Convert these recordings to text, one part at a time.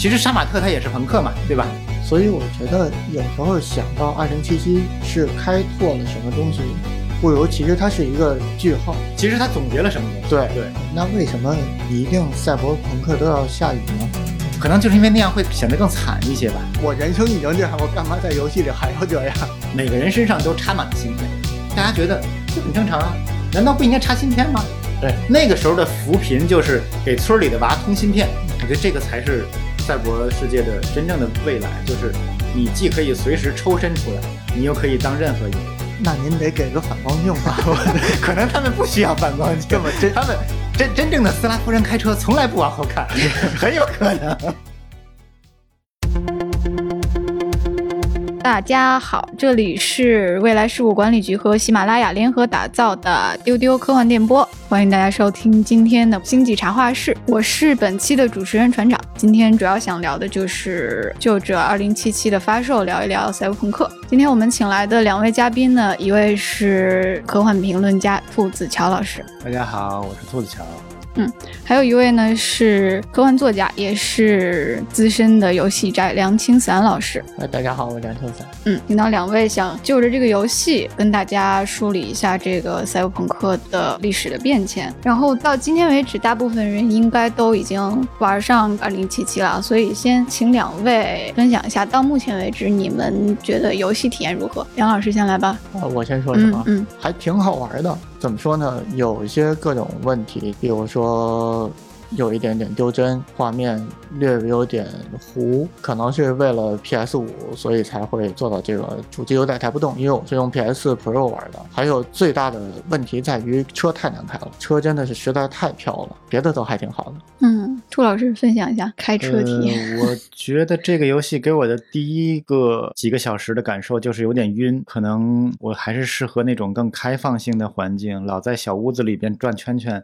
其实杀马特他也是朋克嘛，对吧？所以我觉得有时候想到二零七七是开拓了什么东西，不如其实它是一个句号。其实它总结了什么东西？对对，那为什么一定赛博朋克都要下雨呢？可能就是因为那样会显得更惨一些吧。我人生已经这样，我干嘛在游戏里还要这样？每个人身上都插满了芯片，大家觉得这很正常啊？难道不应该插芯片吗？对，那个时候的扶贫就是给村里的娃通芯片，我觉得这个才是赛博世界的真正的未来，就是你既可以随时抽身出来，你又可以当任何一个。那您得给个反光镜吧？可能他们不需要反光镜，这么真他们真真正的斯拉夫人开车从来不往后看，很有可能。大家好，这里是未来事务管理局和喜马拉雅联合打造的丢丢科幻电波，欢迎大家收听今天的星际茶话室，我是本期的主持人船长。今天主要想聊的就是就着二零七七的发售聊一聊赛博朋克。今天我们请来的两位嘉宾呢，一位是科幻评论家兔子乔老师，大家好，我是兔子乔。还有一位呢是科幻作家，也是资深的游戏宅梁青散老师。哎，大家好，我是梁青散。嗯，听到两位想就着这个游戏跟大家梳理一下这个赛博朋克的历史的变迁，然后到今天为止，大部分人应该都已经玩上二零七七了，所以先请两位分享一下，到目前为止你们觉得游戏体验如何？梁老师先来吧。啊，我先说什么？嗯还挺好玩的。怎么说呢？有一些各种问题，比如说有一点点丢帧，画面略微有点糊，可能是为了 PS 五，所以才会做到这个主机有点抬不动。因为我是用 PS Pro 玩的。还有最大的问题在于车太难开了，车真的是实在太飘了，别的都还挺好的。嗯，兔老师分享一下开车体验。我觉得这个游戏给我的第一个几个小时的感受就是有点晕，可能我还是适合那种更开放性的环境，老在小屋子里边转圈圈。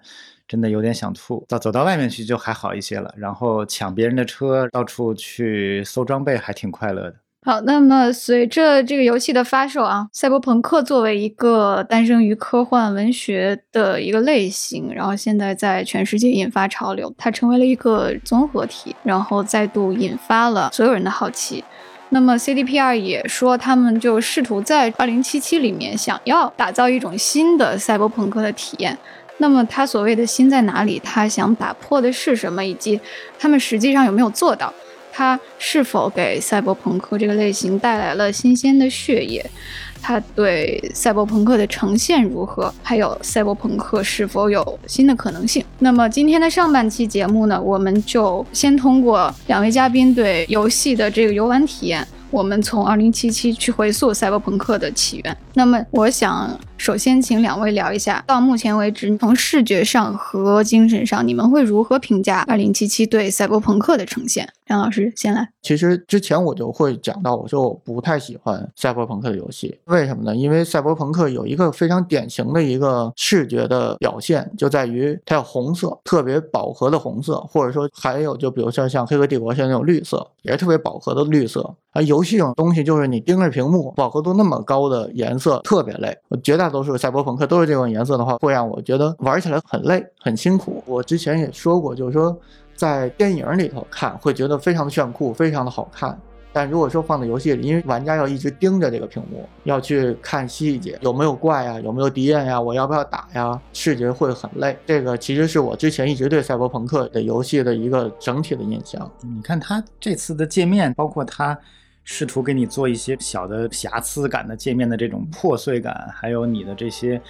真的有点想吐，到走到外面去就还好一些了。然后抢别人的车，到处去搜装备，还挺快乐的。好，那么随着这个游戏的发售啊，赛博朋克作为一个诞生于科幻文学的一个类型，然后现在在全世界引发潮流，它成为了一个综合体，然后再度引发了所有人的好奇。那么 CDPR 也说，他们就试图在2077里面想要打造一种新的赛博朋克的体验。那么他所谓的新在哪里？他想打破的是什么？以及他们实际上有没有做到？他是否给赛博朋克这个类型带来了新鲜的血液？他对赛博朋克的呈现如何？还有赛博朋克是否有新的可能性？那么今天的上半期节目呢，我们就先通过两位嘉宾对游戏的这个游玩体验，我们从2077去回溯赛博朋克的起源。那么我想首先请两位聊一下，到目前为止，从视觉上和精神上，你们会如何评价2077对赛博朋克的呈现？梁老师先来。其实之前我就会讲到，我说我不太喜欢赛博朋克的游戏，为什么呢？因为赛博朋克有一个非常典型的一个视觉的表现，就在于它有红色，特别饱和的红色，或者说还有就比如说像《黑客帝国》像那种绿色，也是特别饱和的绿色。啊，游戏这种东西就是你盯着屏幕，饱和度那么高的颜色特别累。绝大多数赛博朋克都是这种颜色的话，会让我觉得玩起来很累、很辛苦。我之前也说过，就是说在电影里头看会觉得非常的炫酷、非常的好看。但如果说放在游戏里，因为玩家要一直盯着这个屏幕，要去看细节，有没有怪呀，有没有敌人呀，我要不要打呀，视觉会很累。这个其实是我之前一直对赛博朋克的游戏的一个整体的印象。你看它这次的界面，包括它试图给你做一些小的瑕疵感的界面的这种破碎感，还有你的这些。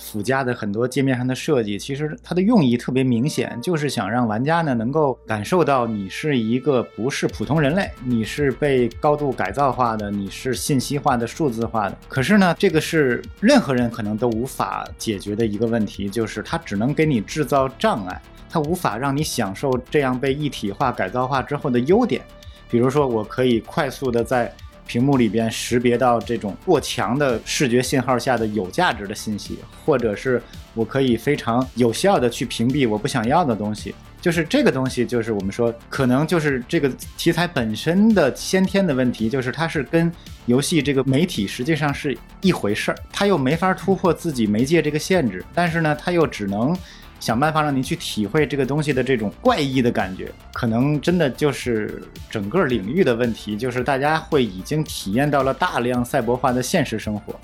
附加的很多界面上的设计，其实它的用意特别明显，就是想让玩家呢能够感受到你是一个不是普通人类，你是被高度改造化的，你是信息化的、数字化的。可是呢，这个是任何人可能都无法解决的一个问题，就是它只能给你制造障碍，它无法让你享受这样被一体化、改造化之后的优点。比如说，我可以快速的在屏幕里边识别到这种过强的视觉信号下的有价值的信息，或者是我可以非常有效的去屏蔽我不想要的东西。就是这个东西，就是我们说可能就是这个题材本身的先天的问题，就是它是跟游戏这个媒体实际上是一回事儿，它又没法突破自己媒介这个限制，但是呢，它又只能想办法让你去体会这个东西的这种怪异的感觉，可能真的就是整个领域的问题，就是大家会已经体验到了大量赛博化的现实生活，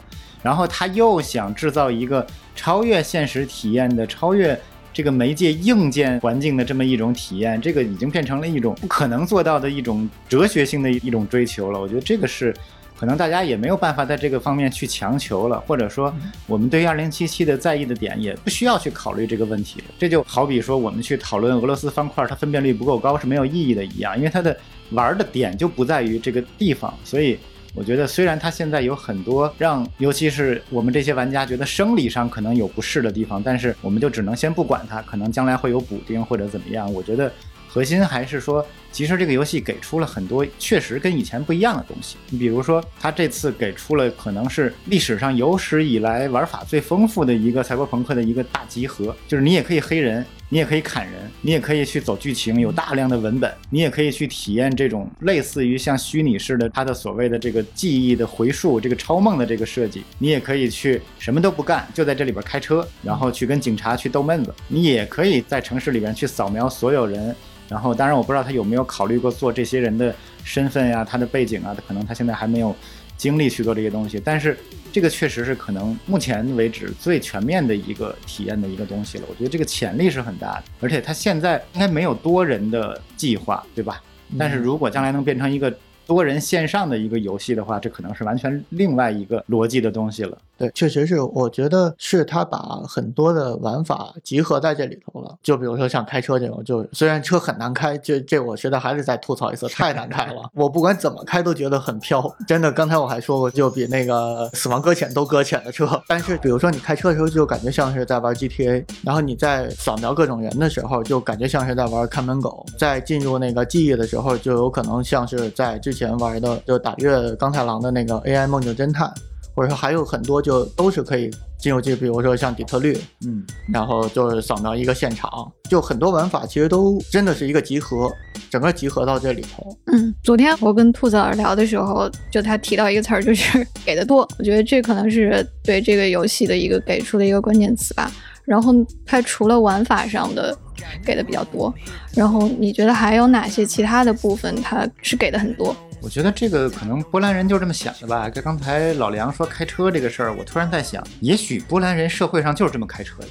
然后他又想制造一个超越现实体验的、超越这个媒介硬件环境的这么一种体验，这个已经变成了一种不可能做到的一种哲学性的一种追求了。我觉得这个是。可能大家也没有办法在这个方面去强求了，或者说我们对于二零七七的在意的点也不需要去考虑这个问题了。这就好比说我们去讨论俄罗斯方块它分辨率不够高是没有意义的一样，因为它的玩的点就不在于这个地方。所以我觉得虽然它现在有很多让尤其是我们这些玩家觉得生理上可能有不适的地方，但是我们就只能先不管它，可能将来会有补丁或者怎么样。我觉得核心还是说。其实这个游戏给出了很多确实跟以前不一样的东西。你比如说，它这次给出了可能是历史上有史以来玩法最丰富的一个赛博朋克的一个大集合，就是你也可以黑人，你也可以砍人，你也可以去走剧情，有大量的文本，你也可以去体验这种类似于像虚拟式的它的所谓的这个记忆的回溯，这个超梦的这个设计。你也可以去什么都不干，就在这里边开车，然后去跟警察去逗闷子。你也可以在城市里边去扫描所有人。然后，当然我不知道他有没有考虑过做这些人的身份呀、他的背景啊，他可能他现在还没有精力去做这些东西。但是这个确实是可能目前为止最全面的一个体验的一个东西了。我觉得这个潜力是很大的，而且他现在应该没有多人的计划，对吧？但是如果将来能变成一个多人线上的一个游戏的话，这可能是完全另外一个逻辑的东西了。确实是，我觉得是他把很多的玩法集合在这里头了。就比如说像开车这种，就虽然车很难开，这这我觉得还是再吐槽一次，太难开了。我不管怎么开都觉得很飘，真的。刚才我还说过，就比那个死亡搁浅都搁浅的车。但是比如说你开车的时候，就感觉像是在玩 GTA，然后你在扫描各种人的时候，就感觉像是在玩看门狗。在进入那个记忆的时候，就有可能像是在之前玩的，就打越钢太郎的那个 AI 梦境侦探。或者说还有很多就都是可以进入这，比如说像底特律，嗯，然后就是扫描一个现场，就很多玩法其实都真的是一个集合，整个集合到这里头。嗯，昨天我跟兔子儿聊的时候，就他提到一个词儿，就是 给的多。我觉得这可能是对这个游戏的一个给出的一个关键词吧。然后它除了玩法上的给的比较多，然后你觉得还有哪些其他的部分它是给的很多？我觉得这个可能波兰人就这么想的吧。跟刚才老梁说开车这个事儿，我突然在想，也许波兰人社会上就是这么开车的。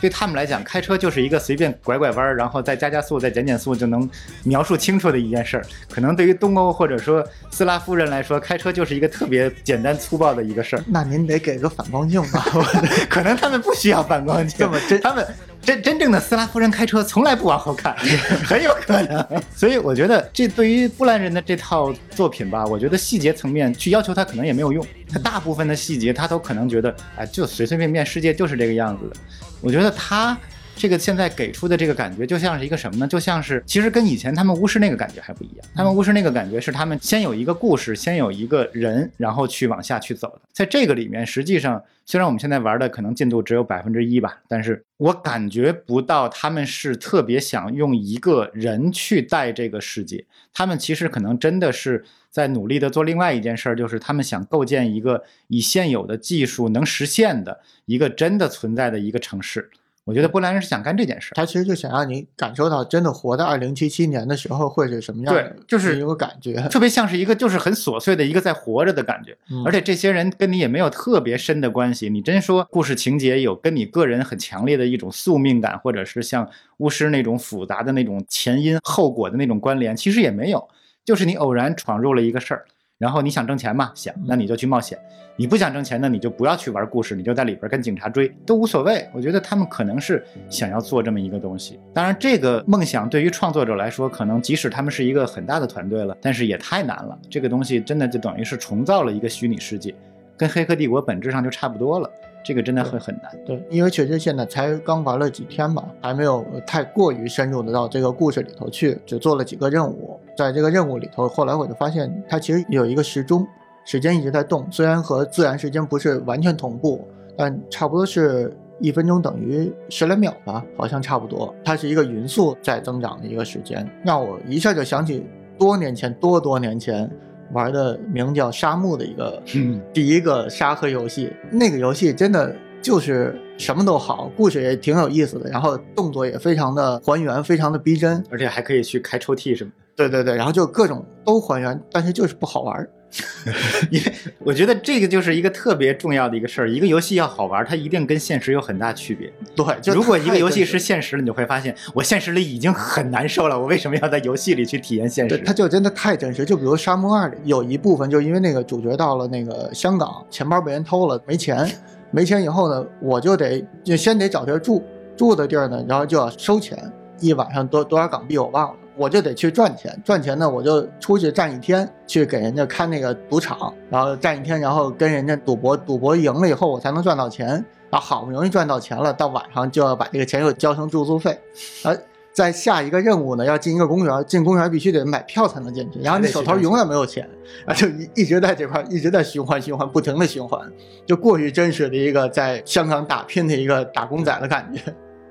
对他们来讲，开车就是一个随便拐拐弯，然后再加加速、再减减速就能描述清楚的一件事儿。可能对于东欧或者说斯拉夫人来说，开车就是一个特别简单粗暴的一个事儿。那您得给个反光镜吧？可能他们不需要反光镜，这么真他们。真真正的斯拉夫人开车从来不往后看，很有可能。所以我觉得这对于波兰人的这套作品吧，我觉得细节层面去要求他可能也没有用。他大部分的细节他都可能觉得，哎，就随随便便，世界就是这个样子的。我觉得他。这个现在给出的这个感觉就像是一个什么呢？就像是其实跟以前他们巫师那个感觉还不一样。他们巫师那个感觉是他们先有一个故事，先有一个人，然后去往下去走的。在这个里面，实际上虽然我们现在玩的可能进度只有百分之一吧，但是我感觉不到他们是特别想用一个人去带这个世界。他们其实可能真的是在努力的做另外一件事儿，就是他们想构建一个以现有的技术能实现的一个真的存在的一个城市。我觉得波兰人是想干这件事，他其实就想让你感受到真的活在二零七七年的时候会是什么样的，就是有个感觉，特别像是一个就是很琐碎的一个在活着的感觉，而且这些人跟你也没有特别深的关系。你真说故事情节有跟你个人很强烈的一种宿命感，或者是像巫师那种复杂的那种前因后果的那种关联，其实也没有，就是你偶然闯入了一个事儿。然后你想挣钱嘛？想，那你就去冒险；你不想挣钱呢，你就不要去玩故事，你就在里边跟警察追，都无所谓。我觉得他们可能是想要做这么一个东西。当然，这个梦想对于创作者来说，可能即使他们是一个很大的团队了，但是也太难了。这个东西真的就等于是重造了一个虚拟世界，跟《黑客帝国》本质上就差不多了。这个真的会很难，对，因为确实现在才刚玩了几天吧，还没有太过于深入的到这个故事里头去，只做了几个任务。在这个任务里头，后来我就发现它其实有一个时钟，时间一直在动，虽然和自然时间不是完全同步，但差不多是一分钟等于十来秒吧，好像差不多。它是一个匀速在增长的一个时间，让我一下就想起多年前，多多年前。玩的名叫《沙漠》的一个 第一个沙盒游戏，那个游戏真的就是什么都好，故事也挺有意思的，然后动作也非常的还原，非常的逼真。而且还可以去开抽屉什么的。对对对，然后就各种都还原，但是就是不好玩儿。因为我觉得这个就是一个特别重要的一个事儿，一个游戏要好玩，它一定跟现实有很大区别。对，就如果一个游戏是现实的，你就会发现，我现实里已经很难受了，我为什么要在游戏里去体验现，实？它就真的太真实。就比如《沙漠二》里有一部分，就因为那个主角到了那个香港，钱包被人偷了，没钱，没钱以后呢，我就得就先得找地儿住，住的地儿呢，然后就要收钱，一晚上多多少港币我忘了。我就得去赚钱，赚钱呢，我就出去站一天，去给人家看那个赌场，然后站一天，然后跟人家赌博，赌博赢了以后，我才能赚到钱。然后好不容易赚到钱了，到晚上就要把这个钱又交成住宿费，然后在下一个任务呢，要进一个公园，进公园必须得买票才能进去，然后你手头永远没有钱，啊就一一直在这块儿一直在循环循环，不停的循环，就过于真实的一个在香港打拼的一个打工仔的感觉。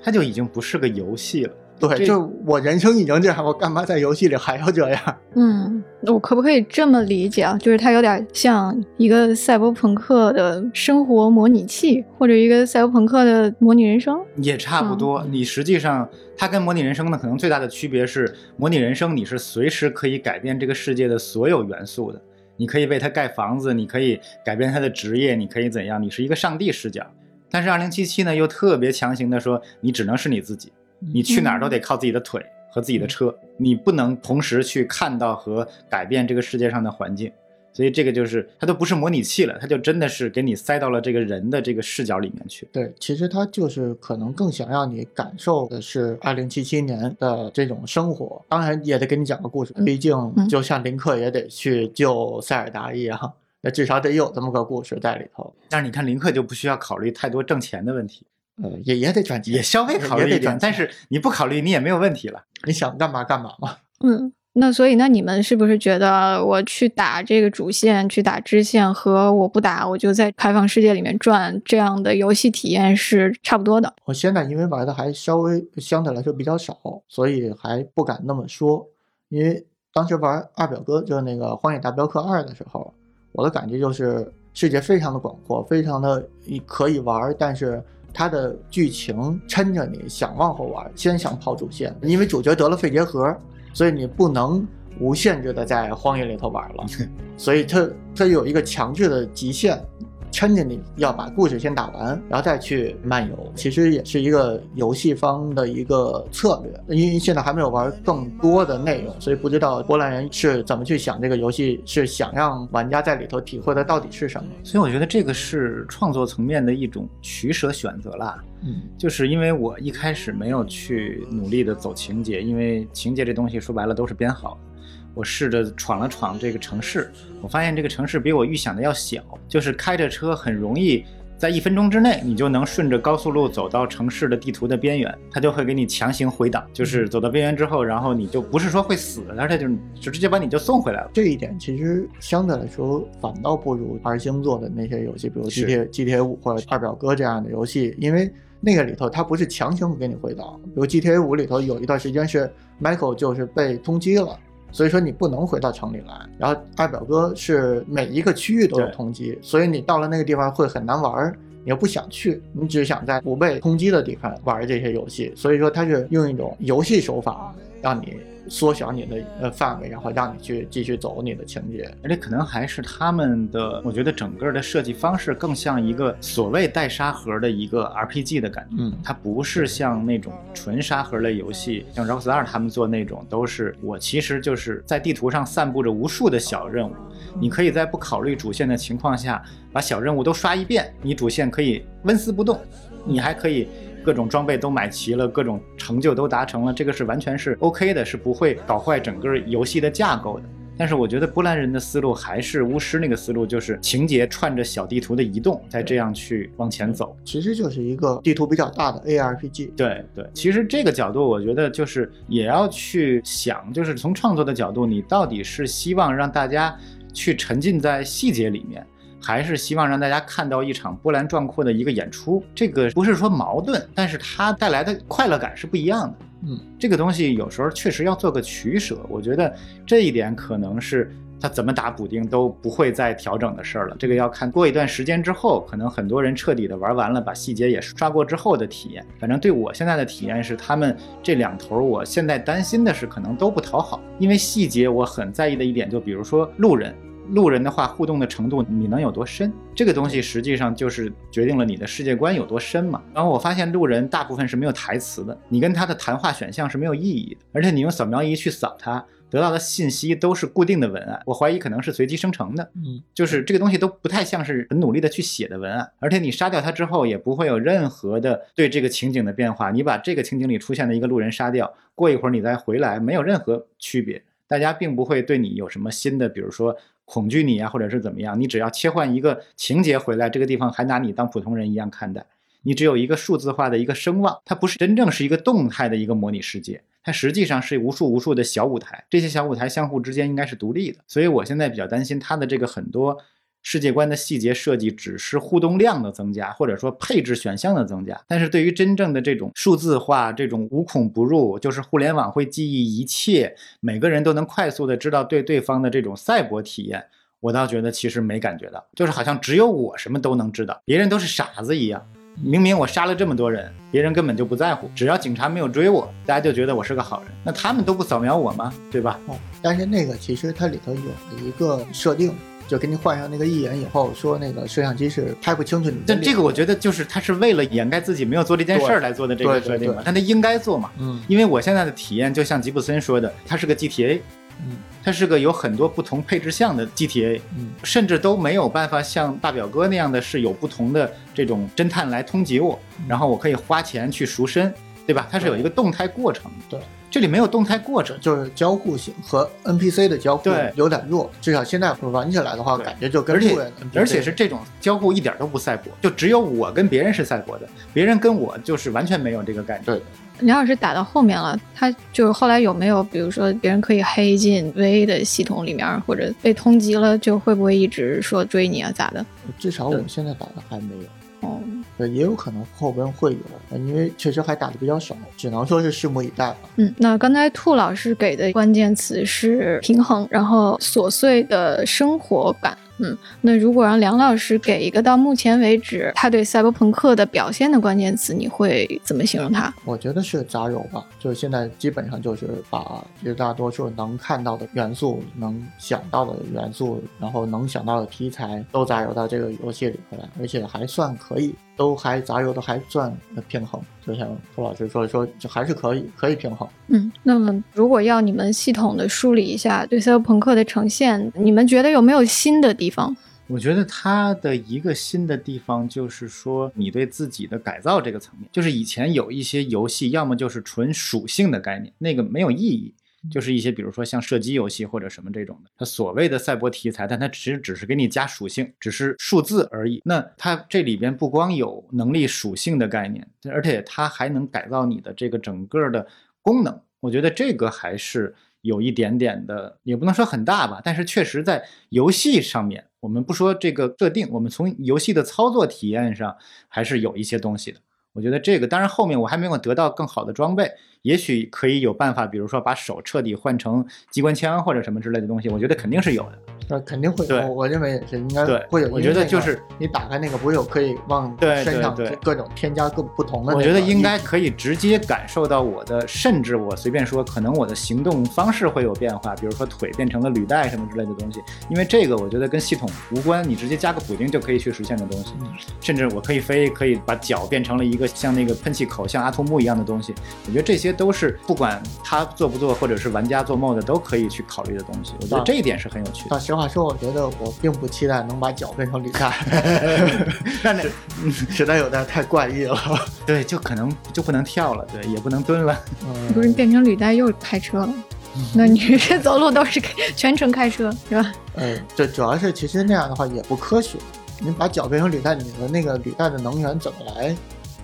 它就已经不是个游戏了。对，这就我人生已经这样，我干嘛在游戏里还要这样？嗯，我可不可以这么理解啊？就是它有点像一个赛博朋克的生活模拟器，或者一个赛博朋克的模拟人生。也差不多。你实际上，它跟模拟人生呢，可能最大的区别是，模拟人生你是随时可以改变这个世界的所有元素的，你可以为它盖房子，你可以改变他的职业，你可以怎样，你是一个上帝视角。但是二零七七呢，又特别强行的说，你只能是你自己，你去哪儿都得靠自己的腿和自己的车，你不能同时去看到和改变这个世界上的环境。所以这个就是它都不是模拟器了，它就真的是给你塞到了这个人的这个视角里面去。对，其实他就是可能更想让你感受的是二零七七年的这种生活，当然也得给你讲个故事，毕竟嗯就像林克也得去救塞尔达一样，那至少得有这么个故事在里头。但是你看林克就不需要考虑太多挣钱的问题，呃，也也得赚钱，也稍微考虑一点，也得赚但是你不考虑你也没有问题了。你想干嘛干嘛嘛。嗯，那所以那你们是不是觉得我去打这个主线，去打支线和我不打，我就在开放世界里面转这样的游戏体验是差不多的？我现在因为玩的还稍微相对来说比较少，所以还不敢那么说。因为当时玩二表哥就是那个《荒野大镖客二》的时候，我的感觉就是世界非常的广阔，非常的可以玩，但是它的剧情抻着你想往后玩，先想跑主线，因为主角得了肺结核，所以你不能无限制的在荒野里头玩了，所以它它有一个强制的极限。抻着你要把故事先打完，然后再去漫游，其实也是一个游戏方的一个策略。因为现在还没有玩更多的内容，所以不知道波兰人是怎么去想这个游戏，是想让玩家在里头体会的到底是什么。所以我觉得这个是创作层面的一种取舍选择啦。嗯，就是因为我一开始没有去努力的走情节，因为情节这东西说白了都是编好的。我试着闯了闯这个城市，我发现这个城市比我预想的要小，就是开着车很容易在一分钟之内，你就能顺着高速路走到城市的地图的边缘，它就会给你强行回档，就是走到边缘之后，然后你就不是说会死，而且就就直接把你就送回来了。这一点其实相对来说反倒不如二星做的那些游戏，比如 GTA GTA 五或者二表哥这样的游戏，因为那个里头它不是强行给你回档，比如 GTA 五里头有一段时间是 Michael 就是被通缉了。所以说你不能回到城里来，然后二表哥是每一个区域都有通缉，所以你到了那个地方会很难玩儿，你又不想去，你只想在不被通缉的地方玩这些游戏。所以说它是用一种游戏手法让你缩小你的呃范围，然后让你去继续走你的情节。而且可能还是他们的，我觉得整个的设计方式更像一个所谓带沙盒的一个 RPG 的感觉。嗯它不是像那种纯沙盒类游戏，像 Rockstar 他们做那种，都是我其实就是在地图上散布着无数的小任务，你可以在不考虑主线的情况下，把小任务都刷一遍，你主线可以纹丝不动，你还可以。各种装备都买齐了，各种成就都达成了，这个是完全是 OK 的，是不会搞坏整个游戏的架构的。但是我觉得波兰人的思路还是巫师那个思路，就是情节串着小地图的移动，再这样去往前走。其实就是一个地图比较大的 ARPG。对对，其实这个角度，我觉得就是也要去想，就是从创作的角度，你到底是希望让大家去沉浸在细节里面，还是希望让大家看到一场波澜壮阔的一个演出？这个不是说矛盾，但是它带来的快乐感是不一样的。嗯，这个东西有时候确实要做个取舍，我觉得这一点可能是他怎么打补丁都不会再调整的事儿了。这个要看过一段时间之后，可能很多人彻底的玩完了，把细节也刷过之后的体验。反正对我现在的体验是，他们这两头，我现在担心的是可能都不讨好，因为细节我很在意的一点，就比如说路人。路人的话，互动的程度你能有多深？这个东西实际上就是决定了你的世界观有多深嘛。然后我发现路人大部分是没有台词的，你跟他的谈话选项是没有意义的，而且你用扫描仪去扫他，得到的信息都是固定的文案，我怀疑可能是随机生成的。嗯，就是这个东西都不太像是很努力的去写的文案，而且你杀掉它之后也不会有任何的对这个情景的变化。你把这个情景里出现的一个路人杀掉，过一会儿你再回来，没有任何区别。大家并不会对你有什么新的，比如说。恐惧你啊，或者是怎么样？你只要切换一个情节回来，这个地方还拿你当普通人一样看待。你只有一个数字化的一个声望，它不是真正是一个动态的一个模拟世界，它实际上是无数无数的小舞台。这些小舞台相互之间应该是独立的，所以我现在比较担心它的这个很多。世界观的细节设计只是互动量的增加，或者说配置选项的增加，但是对于真正的这种数字化、这种无孔不入，就是互联网会记忆一切，每个人都能快速的知道对对方的这种赛博体验，我倒觉得其实没感觉到，就是好像只有我什么都能知道，别人都是傻子一样。明明我杀了这么多人，别人根本就不在乎，只要警察没有追我，大家就觉得我是个好人。那他们都不扫描我吗？对吧？哦，但是那个其实它里头有一个设定。就给你换上那个一眼以后，说那个摄像机是拍不清楚你。但这个我觉得就是他是为了掩盖自己没有做这件事儿来做的这个设定嘛，但他应该做嘛。嗯，因为我现在的体验就像吉布森说的，它是个 GTA，嗯，它是个有很多不同配置项的 GTA，嗯，甚至都没有办法像大表哥那样的是有不同的这种侦探来通缉我，然后我可以花钱去赎身，对吧？它是有一个动态过程。对。这里没有动态过程，就是交互性和 NPC 的交互有点弱，至少现在玩起来的话，感觉就跟路人。而且是这种交互一点都不赛博，就只有我跟别人是赛博的，别人跟我就是完全没有这个感觉。对，梁老师打到后面了，他就是后来有没有，比如说别人可以黑进 VA 的系统里面，或者被通缉了，就会不会一直说追你啊咋的？至少我现在打的还没有。哦，对，也有可能后边会有，因为确实还打的比较少，只能说是拭目以待吧。嗯，那刚才兔老师给的关键词是平衡，然后琐碎的生活感。嗯，那如果让梁老师给一个到目前为止他对赛博朋克的表现的关键词，你会怎么形容他？我觉得是杂糅吧，就是现在基本上就是把绝大多数能看到的元素、能想到的元素，然后能想到的题材都杂糅到这个游戏里头来，而且还算可以。都还杂糅的还算平衡，就像涂老师说说，就还是可以可以平衡。嗯，那么如果要你们系统的梳理一下对赛博朋克的呈现，你们觉得有没有新的地方？我觉得它的一个新的地方就是说，你对自己的改造这个层面，就是以前有一些游戏，要么就是纯属性的概念，那个没有意义。就是一些，比如说像射击游戏或者什么这种的，它所谓的赛博题材，但它其实只是给你加属性，只是数字而已。那它这里边不光有能力属性的概念，而且它还能改造你的这个整个的功能。我觉得这个还是有一点点的，也不能说很大吧，但是确实在游戏上面，我们不说这个设定，我们从游戏的操作体验上还是有一些东西的。我觉得这个，当然后面我还没有得到更好的装备。也许可以有办法，比如说把手彻底换成机关枪或者什么之类的东西，我觉得肯定是有的。那肯定会有，我认为也是应该会有。我觉得就是你打开那个，不是有可以往身上各种添加各不同的。我觉得应该可以直接感受到我的，甚至我随便说，可能我的行动方式会有变化，比如说腿变成了履带什么之类的东西。因为这个我觉得跟系统无关，你直接加个补丁就可以去实现的东西。甚至我可以飞，可以把脚变成了一个像那个喷气口，像阿童木一样的东西。我觉得这些都是不管。他做不做，或者是玩家做 mod 都可以去考虑的东西，我觉得这一点是很有趣的。实话说，我觉得我并不期待能把脚变成履带，那那实在有点太怪异了。对，就可能就不能跳了，对，也不能蹲了。嗯不是变成履带又开车了？那你这走路都是全程开车是吧？嗯，这主要是其实那样的话也不科学。你把脚变成履带，你的那个履带的能源怎么来？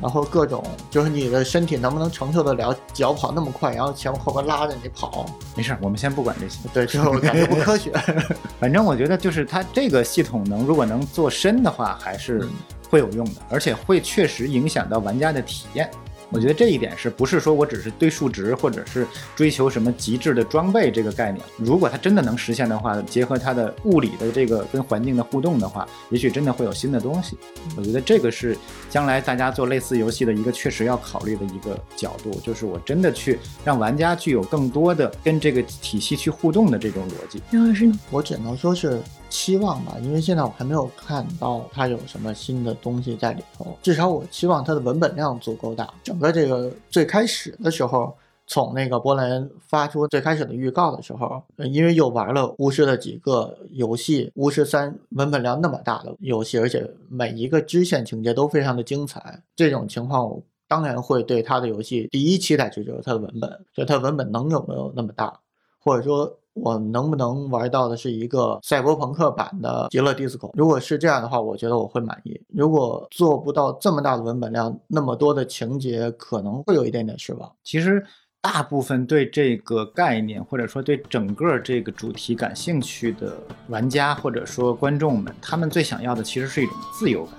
然后各种就是你的身体能不能承受得了脚跑那么快，然后前后边拉着你跑？没事，我们先不管这些。对，就感觉不科学。反正我觉得就是它这个系统能如果能做深的话，还是会有用的，而且会确实影响到玩家的体验。我觉得这一点是不是说我只是对数值，或者是追求什么极致的装备这个概念？如果它真的能实现的话，结合它的物理的这个跟环境的互动的话，也许真的会有新的东西。我觉得这个是将来大家做类似游戏的一个确实要考虑的一个角度，就是我真的去让玩家具有更多的跟这个体系去互动的这种逻辑。杨老师呢？我只能说是期望吧，因为现在我还没有看到它有什么新的东西在里头。至少我期望它的文本量足够大。整个这个最开始的时候，从那个波兰发出最开始的预告的时候，因为又玩了巫师的几个游戏，巫师三文本量那么大的游戏，而且每一个支线情节都非常的精彩，这种情况我当然会对他的游戏第一期待值就是它的文本，就它文本能有没有那么大，或者说我能不能玩到的是一个赛博朋克版的极乐 DISCO？如果是这样的话，我觉得我会满意。如果做不到这么大的文本量，那么多的情节，可能会有一点点失望。其实大部分对这个概念，或者说对整个这个主题感兴趣的玩家或者说观众们，他们最想要的其实是一种自由感。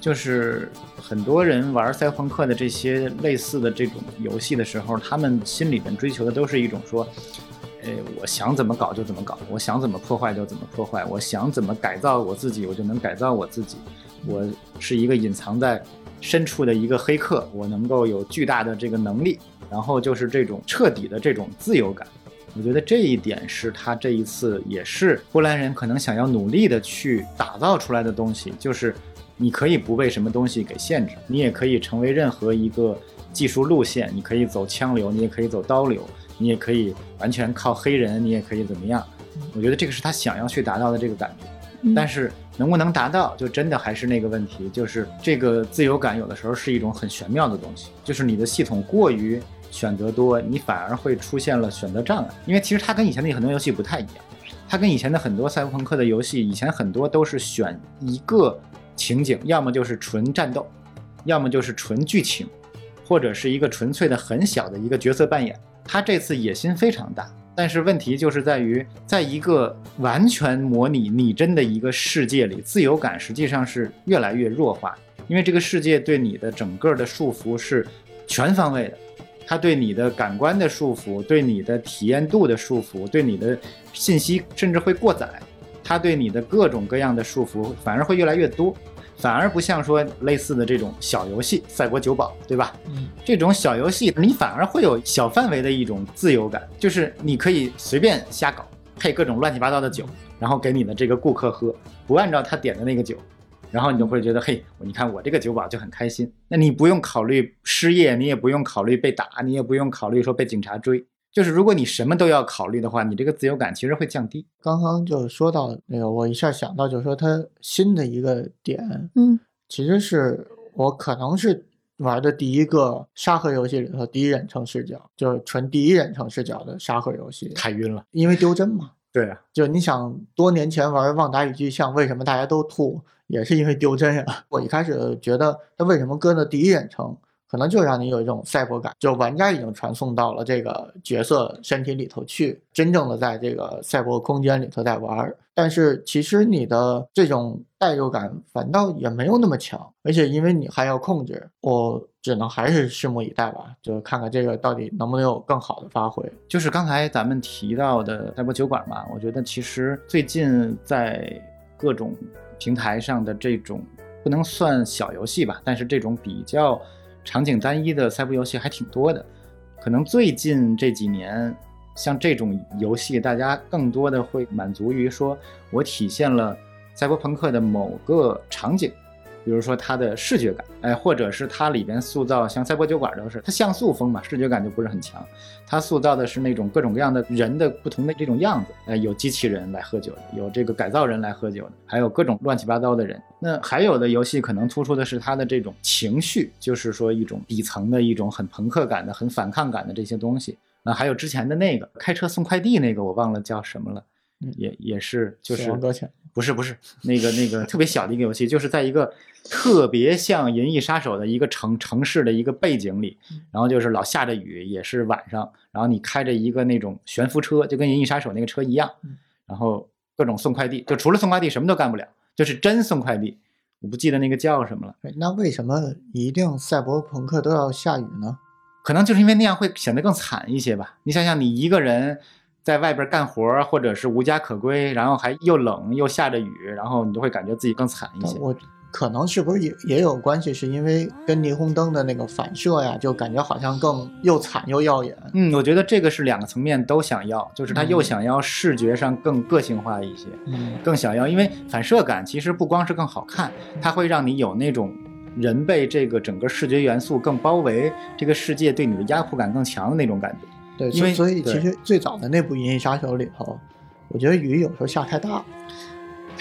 就是很多人玩赛博朋克的这些类似的这种游戏的时候，他们心里面追求的都是一种说，呃，我想怎么搞就怎么搞，我想怎么破坏就怎么破坏，我想怎么改造我自己，我就能改造我自己。我是一个隐藏在深处的一个黑客，我能够有巨大的这个能力，然后就是这种彻底的这种自由感。我觉得这一点是他这一次也是波兰人可能想要努力的去打造出来的东西，就是你可以不被什么东西给限制，你也可以成为任何一个技术路线，你可以走枪流，你也可以走刀流，你也可以完全靠黑人，你也可以怎么样？我觉得这个是他想要去达到的这个感觉。嗯但是能不能达到，就真的还是那个问题，就是这个自由感有的时候是一种很玄妙的东西，就是你的系统过于选择多，你反而会出现了选择障碍。因为其实它跟以前的很多游戏不太一样，它跟以前的很多赛博朋克的游戏，以前很多都是选一个情景，要么就是纯战斗，要么就是纯剧情，或者是一个纯粹的很小的一个角色扮演。它这次野心非常大，但是问题就是在于，在一个完全模拟拟真的一个世界里，自由感实际上是越来越弱化，因为这个世界对你的整个的束缚是全方位的，它对你的感官的束缚，对你的体验度的束缚，对你的信息甚至会过载，它对你的各种各样的束缚反而会越来越多。反而不像说类似的这种小游戏，赛博酒保，对吧？嗯，这种小游戏，你反而会有小范围的一种自由感，就是你可以随便瞎搞，配各种乱七八糟的酒，然后给你的这个顾客喝，不按照他点的那个酒，然后你就会觉得，嘿，你看我这个酒保就很开心。那你不用考虑失业，你也不用考虑被打，你也不用考虑说被警察追。就是如果你什么都要考虑的话，你这个自由感其实会降低。刚刚就说到那个，我一下想到，就是说它新的一个点，嗯其实是我可能是玩的第一个沙盒游戏里头第一人称视角，就是纯第一人称视角的沙盒游戏，太晕了。因为丢帧嘛。对啊，就你想多年前玩《旺达与巨像》，为什么大家都吐，也是因为丢帧啊。我一开始觉得它为什么搁到第一人称，可能就让你有一种赛博感，就玩家已经传送到了这个角色身体里头去，真正的在这个赛博空间里头在玩。但是其实你的这种代入感反倒也没有那么强，而且因为你还要控制，我只能还是拭目以待吧，就看看这个到底能不能有更好的发挥。就是刚才咱们提到的赛博酒馆嘛，我觉得其实最近在各种平台上的这种不能算小游戏吧，但是这种比较场景单一的赛博游戏还挺多的。可能最近这几年，像这种游戏，大家更多的会满足于说，我体现了赛博朋克的某个场景。比如说它的视觉感，哎，或者是它里边塑造像赛博酒馆都是它像素风嘛，视觉感就不是很强。它塑造的是那种各种各样的人的不同的这种样子，哎，有机器人来喝酒的，有这个改造人来喝酒的，还有各种乱七八糟的人。那还有的游戏可能突出的是它的这种情绪，就是说一种底层的一种很朋克感的、很反抗感的这些东西。啊，还有之前的那个开车送快递那个，我忘了叫什么了，嗯也也是就是不是不是那个那个特别小的一个游戏，就是在一个特别像《银翼杀手》的一个城城市的一个背景里，然后就是老下着雨，也是晚上，然后你开着一个那种悬浮车，就跟《银翼杀手》那个车一样嗯，然后各种送快递，就除了送快递什么都干不了，就是真送快递。我不记得那个叫什么了。哎那为什么一定赛博朋克都要下雨呢？可能就是因为那样会显得更惨一些吧。你想想，你一个人在外边干活，或者是无家可归，然后还又冷又下着雨，然后你就会感觉自己更惨一些。我可能是不是也也有关系？是因为跟霓虹灯的那个反射呀，就感觉好像更又惨又耀眼。嗯，我觉得这个是两个层面都想要，就是他又嗯想要视觉上更个性化一些，嗯更想要，因为反射感其实不光是更好看，它会让你有那种人被这个整个视觉元素更包围，这个世界对你的压迫感更强的那种感觉。对，因为所所以其实最早的那部《银翼杀手》里头，我觉得雨有时候下太大了，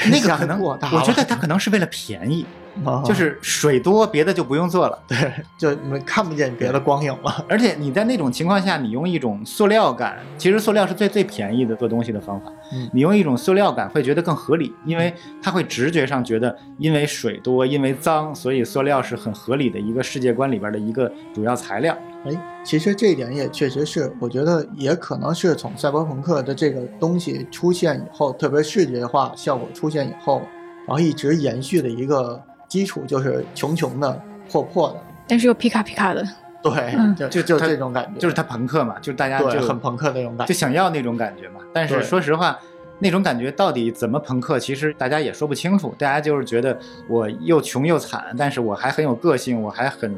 那个可能，我觉得他可能是为了便宜，啊就是水多，别的就不用做了。对，就没看不见别的光影了。而且你在那种情况下，你用一种塑料感，其实塑料是最最便宜的做东西的方法。嗯你用一种塑料感会觉得更合理，因为它会直觉上觉得，因为水多，因为脏，所以塑料是很合理的一个世界观里边的一个主要材料。哎，其实这一点也确实是，我觉得也可能是从赛博朋克的这个东西出现以后，特别视觉化效果出现以后，然后一直延续的一个基础，就是穷穷的、破破的，但是又皮卡皮卡的，对，嗯就就它这种感觉，就是他朋克嘛，就是大家，就很朋克那种感觉就。想要那种感觉嘛。但是说实话，那种感觉到底怎么朋克，其实大家也说不清楚。大家就是觉得我又穷又惨，但是我还很有个性，我还很。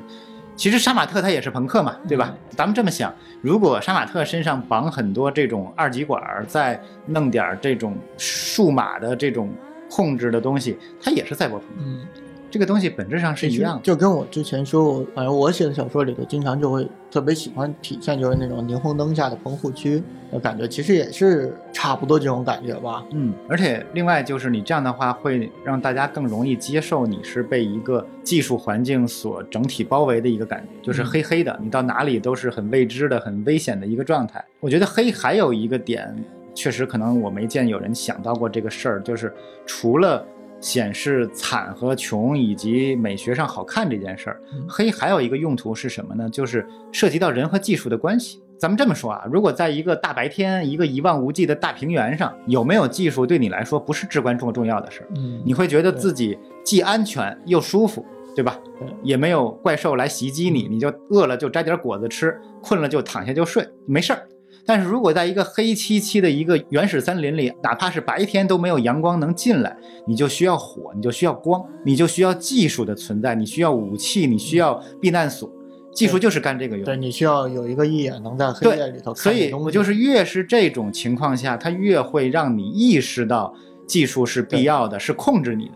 其实杀马特他也是朋克嘛，对吧？咱们这么想，如果杀马特身上绑很多这种二极管，再弄点这种数码的这种控制的东西，他也是赛博朋克。嗯，这个东西本质上是一样的。就跟我之前说，我反正我写的小说里头，经常就会特别喜欢体现就是那种霓虹灯下的棚户区的感觉，其实也是差不多这种感觉吧。嗯，而且另外就是你这样的话，会让大家更容易接受你是被一个技术环境所整体包围的一个感觉，就是嗯黑黑的，你到哪里都是很未知的、很危险的一个状态。我觉得黑还有一个点，确实可能我没见有人想到过这个事儿，就是除了显示惨和穷以及美学上好看这件事儿嗯，黑还有一个用途是什么呢？就是涉及到人和技术的关系。咱们这么说啊，如果在一个大白天、一个一望无际的大平原上，有没有技术对你来说不是至关重重要的事儿，嗯你会觉得自己既安全又舒服，对吧？也没有怪兽来袭击你，你就饿了就摘点果子吃，困了就躺下就睡，没事儿。但是如果在一个黑漆漆的一个原始森林里，哪怕是白天都没有阳光能进来，你就需要火，你就需要光，你就需要技术的存在，你需要武器，你需要避难所。技术就是干这个用的对。你需要有一个一眼能在黑对夜里头所看见东西。以我就是越是这种情况下，它越会让你意识到技术是必要的，是控制你的。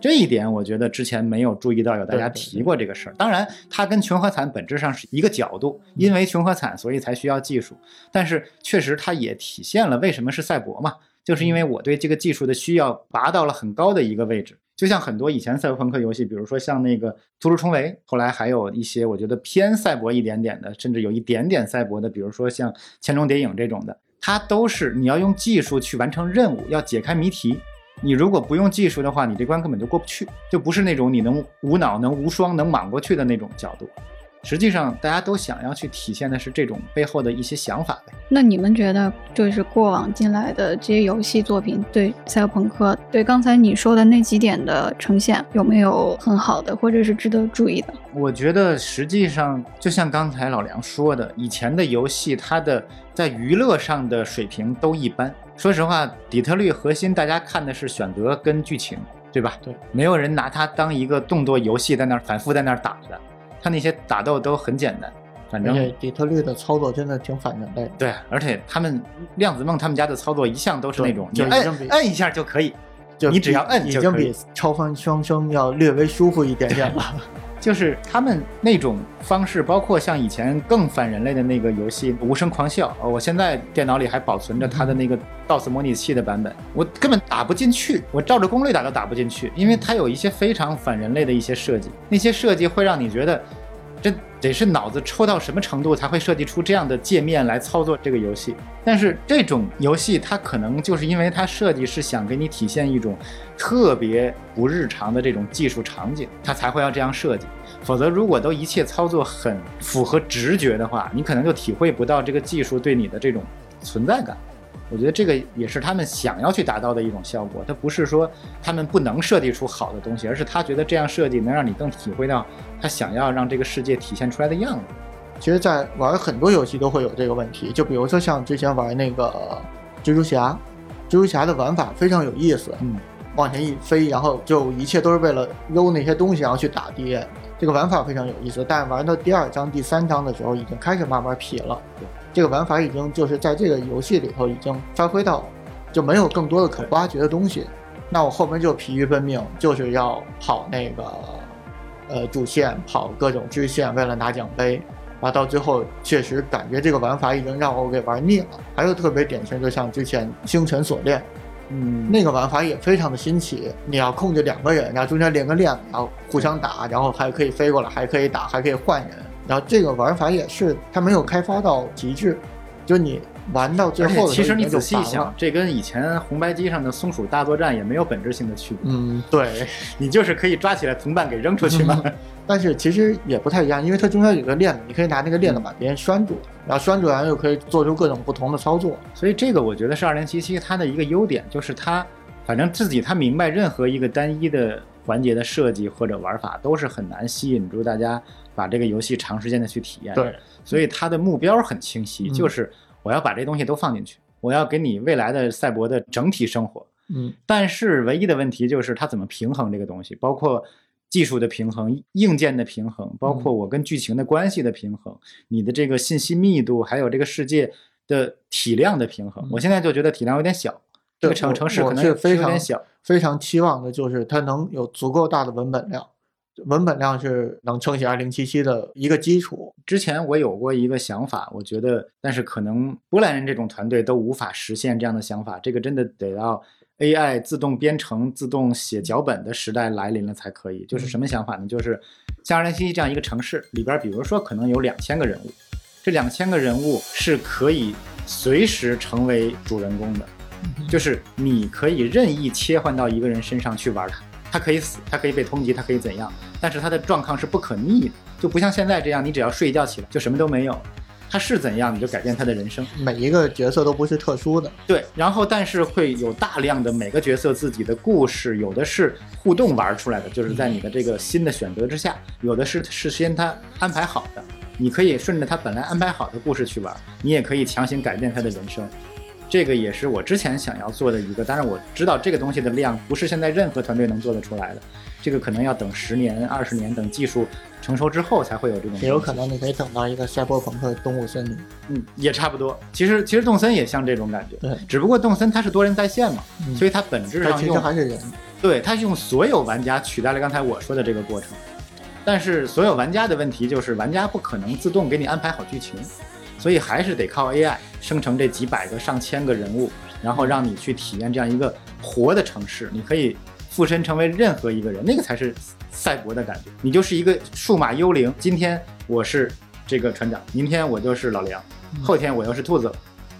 这一点我觉得之前没有注意到，有大家提过这个事儿。当然，它跟穷和惨本质上是一个角度，因为穷和惨，所以才需要技术。但是确实，它也体现了为什么是赛博嘛，就是因为我对这个技术的需要拔到了很高的一个位置。就像很多以前赛博朋克游戏，比如说像那个《突出重围》，后来还有一些我觉得偏赛博一点点的，甚至有一点点赛博的，比如说像《潜龙谍影》这种的，它都是你要用技术去完成任务，要解开谜题。你如果不用技术的话，你这关根本就过不去，就不是那种你能无脑、能无双、能莽过去的那种角度。实际上，大家都想要去体现的是这种背后的一些想法呗。那你们觉得，就是过往进来的这些游戏作品对赛博朋克，对刚才你说的那几点的呈现，有没有很好的，或者是值得注意的？我觉得实际上就像刚才老梁说的，以前的游戏它的在娱乐上的水平都一般。说实话，底特律核心大家看的是选择跟剧情，对吧？对，没有人拿它当一个动作游戏在那儿反复在那儿打的，它那些打斗都很简单，反正底特律的操作真的挺反人类的。对，而且他们量子梦他们家的操作一向都是那种你摁对就已经比摁一下就可以，就你只要比已经摁就可以比超凡双生要略微舒服一点点了。就是他们那种方式，包括像以前更反人类的那个游戏《无声狂笑》，我现在电脑里还保存着它的那个 DOS 模拟器的版本，我根本打不进去，我照着攻略打都打不进去，因为它有一些非常反人类的一些设计，那些设计会让你觉得。这得是脑子抽到什么程度才会设计出这样的界面来操作这个游戏？但是这种游戏它可能就是因为它设计是想给你体现一种特别不日常的这种技术场景，它才会要这样设计。否则，如果都一切操作很符合直觉的话，你可能就体会不到这个技术对你的这种存在感。我觉得这个也是他们想要去达到的一种效果。它不是说他们不能设计出好的东西，而是他觉得这样设计能让你更体会到他想要让这个世界体现出来的样子。其实，在玩很多游戏都会有这个问题，就比如说像之前玩那个蜘蛛侠，蜘蛛侠的玩法非常有意思，嗯，往前一飞，然后就一切都是为了搂那些东西，然后去打敌人，这个玩法非常有意思。但玩到第二章、第三章的时候，已经开始慢慢疲了。对，这个玩法已经就是在这个游戏里头已经发挥到，就没有更多的可挖掘的东西。那我后面就疲于奔命，就是要跑那个呃主线，跑各种支线，为了拿奖杯。啊，到最后确实感觉这个玩法已经让我给玩腻了。还有特别典型，就像之前《星辰锁链》，嗯，那个玩法也非常的新奇。你要控制两个人，然后中间连个链子，然后互相打，然后还可以飞过来，还可以打，还可以换人。然后这个玩法也是它没有开发到极致，就你玩到最后的其实你仔细想这跟以前红白机上的松鼠大作战也没有本质性的区别。嗯，对。你就是可以抓起来同伴给扔出去嘛。但是其实也不太一样，因为它中间有个链子，你可以拿那个链子把别人拴住，然后拴住完又可以做出各种不同的操作。所以这个我觉得是二零七七它的一个优点，就是它反正自己它明白任何一个单一的环节的设计或者玩法都是很难吸引住大家把这个游戏长时间的去体验。对，所以它的目标很清晰，嗯就是我要把这东西都放进去，我要给你未来的赛博的整体生活。嗯，但是唯一的问题就是它怎么平衡这个东西，包括技术的平衡、硬件的平衡，包括我跟剧情的关系的平衡，你的这个信息密度，还有这个世界的体量的平衡。嗯我现在就觉得体量有点小，这个城城市可我能是非常小。非常期望的就是它能有足够大的文本量，文本量是能撑起二零七七的一个基础。之前我有过一个想法，我觉得，但是可能波兰人这种团队都无法实现这样的想法，这个真的得要 AI 自动编程、自动写脚本的时代来临了才可以。就是什么想法呢？就是像二零七七这样一个城市里边，比如说可能有两千个人物，这两千个人物是可以随时成为主人公的，就是你可以任意切换到一个人身上去玩他，他可以死，他可以被通缉，他可以怎样，但是他的状况是不可逆的，就不像现在这样，你只要睡一觉起来就什么都没有，他是怎样你就改变他的人生。每一个角色都不是特殊的，对，然后但是会有大量的每个角色自己的故事，有的是互动玩出来的，就是在你的这个新的选择之下，有的是事先他安排好的，你可以顺着他本来安排好的故事去玩，你也可以强行改变他的人生。这个也是我之前想要做的一个，当然我知道这个东西的量不是现在任何团队能做得出来的，这个可能要等十年、二十年，等技术成熟之后才会有这种。也有可能你可以等到一个赛博朋克动物森林。嗯，也差不多。其实其实动森也像这种感觉，对只不过动森它是多人在线嘛，嗯所以它本质但其实上用还是人，对它是用所有玩家取代了刚才我说的这个过程。但是所有玩家的问题就是玩家不可能自动给你安排好剧情，所以还是得靠 AI 生成这几百个、上千个人物，然后让你去体验这样一个活的城市。你可以附身成为任何一个人，那个才是赛博的感觉。你就是一个数码幽灵，今天我是这个船长，明天我就是老梁，后天我又是兔子了，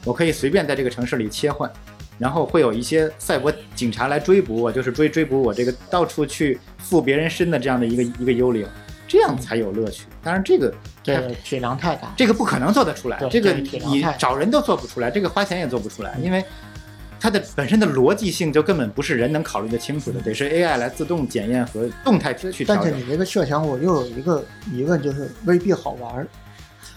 我可以随便在这个城市里切换。然后会有一些赛博警察来追捕我，就是追追捕我这个到处去附别人身的这样的一个一个幽灵，这样才有乐趣。当然，这个这个体量太大。这个不可能做得出来，这个你找人都做不出来，这个花钱也做不出来，因为它的本身的逻辑性就根本不是人能考虑得清楚的，得是 AI 来自动检验和动态去调整但是你。这个设想，我又有一个疑问，就是未必好玩儿。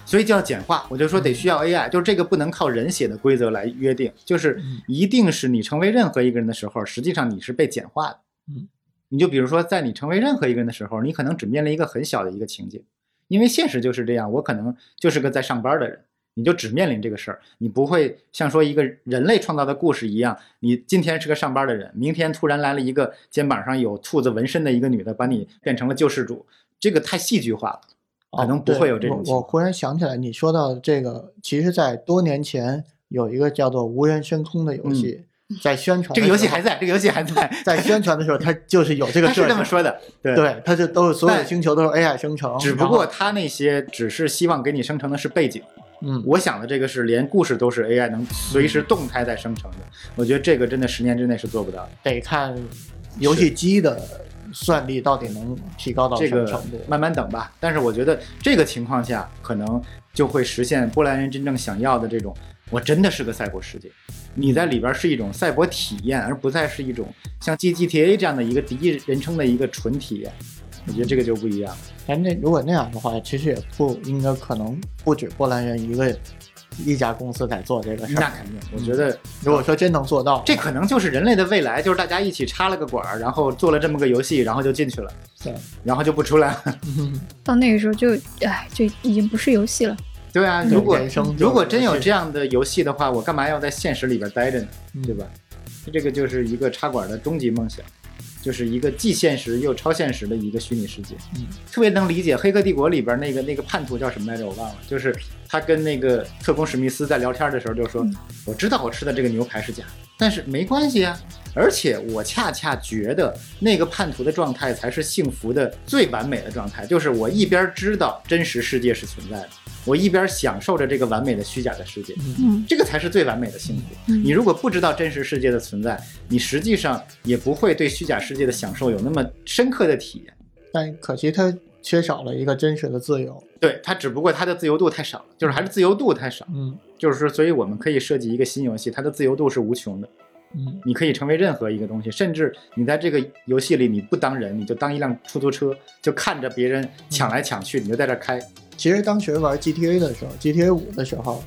所以就要简化，我就说得需要 AI，就是这个不能靠人写的规则来约定，就是嗯一定是你成为任何一个人的时候，实际上你是被简化的。嗯，你就比如说，在你成为任何一个人的时候，你可能只面临一个很小的一个情境，因为现实就是这样，我可能就是个在上班的人，你就只面临这个事儿，你不会像说一个人类创造的故事一样，你今天是个上班的人，明天突然来了一个肩膀上有兔子纹身的一个女的，把你变成了救世主，这个太戏剧化了。可能不会有这种情况我我忽然想起来，你说到这个，其实，在多年前有一个叫做《无人深空》的游戏，在宣传这个游戏还在，这个游戏还在，在宣传的时候，它就是有这个他是。这么说的，对。对，它是都是所有的星球都是 AI 生成，只不过他那些只是希望给你生成的是背景，嗯，我想的这个是连故事都是 AI 能随时动态在生成的。我觉得这个真的十年之内是做不到的。得看游戏机的算力到底能提高到什么程度。慢慢等吧。但是我觉得这个情况下，可能就会实现波兰人真正想要的这种，我真的是个赛博世界，你在里边是一种赛博体验，而不再是一种像 G G T A 这样的一个第一人称的一个纯体验。我觉得这个就不一样。但那如果那样的话，其实也不应该可能不止波兰人一个一家公司在做这个事儿。那肯定，我觉得如果说真能做到，这可能就是人类的未来，就是大家一起插了个管儿，然后做了这么个游戏，然后就进去了，对，然后就不出来了。到那个时候就，哎，就已经不是游戏了。对啊，如果如果真有这样的游戏的话，我干嘛要在现实里边待着呢？对吧？这个就是一个插管的终极梦想，就是一个既现实又超现实的一个虚拟世界。嗯，特别能理解《黑客帝国》里边那个那个叛徒叫什么来着？我忘了。就是他跟那个特工史密斯在聊天的时候就说：“嗯我知道我吃的这个牛排是假的，但是没关系啊。而且我恰恰觉得那个叛徒的状态才是幸福的最完美的状态，就是我一边知道真实世界是存在的，我一边享受着这个完美的虚假的世界。嗯这个才是最完美的幸福。嗯你如果不知道真实世界的存在，你实际上也不会对虚假世界的享受有那么深刻的体验。但可惜它缺少了一个真实的自由。对它，只不过它的自由度太少了，就是还是自由度太少。嗯就是说，所以我们可以设计一个新游戏，它的自由度是无穷的。嗯你可以成为任何一个东西，甚至你在这个游戏里你不当人，你就当一辆出租车，就看着别人抢来抢去，你就在这儿开。其实当时玩 GTA 的时候，GTA 五的时候，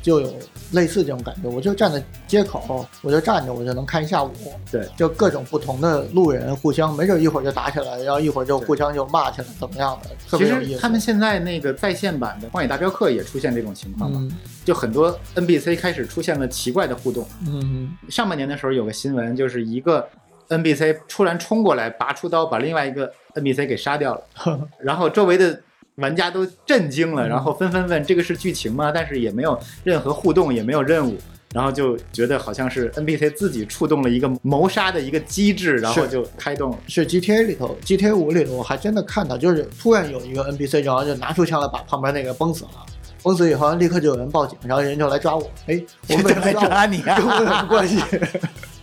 就有类似这种感觉。我就站在街口，我就站着，我就能看一下午。对就各种不同的路人互相，没准一会儿就打起来，然后一会儿就互相就骂起来，怎么样的，特其别有意思。实他们现在那个在线版的《荒野大镖客》也出现这种情况了，嗯就很多 NBC 开始出现了奇怪的互动。嗯上半年的时候有个新闻，就是一个 NBC 突然冲过来，拔出刀把另外一个 NBC 给杀掉了，然后周围的玩家都震惊了，然后纷纷问这个是剧情吗？但是也没有任何互动，也没有任务。然后就觉得好像是 NPC 自己触动了一个谋杀的一个机制，然后就开动了。是 GTA 里头，GTA 五里头我还真的看到，就是突然有一个 NPC，然后就拿出枪来把旁边那个崩死了。崩死以后，立刻就有人报警，然后人就来抓我。哎，我为什么来抓你啊 跟我有什么关系？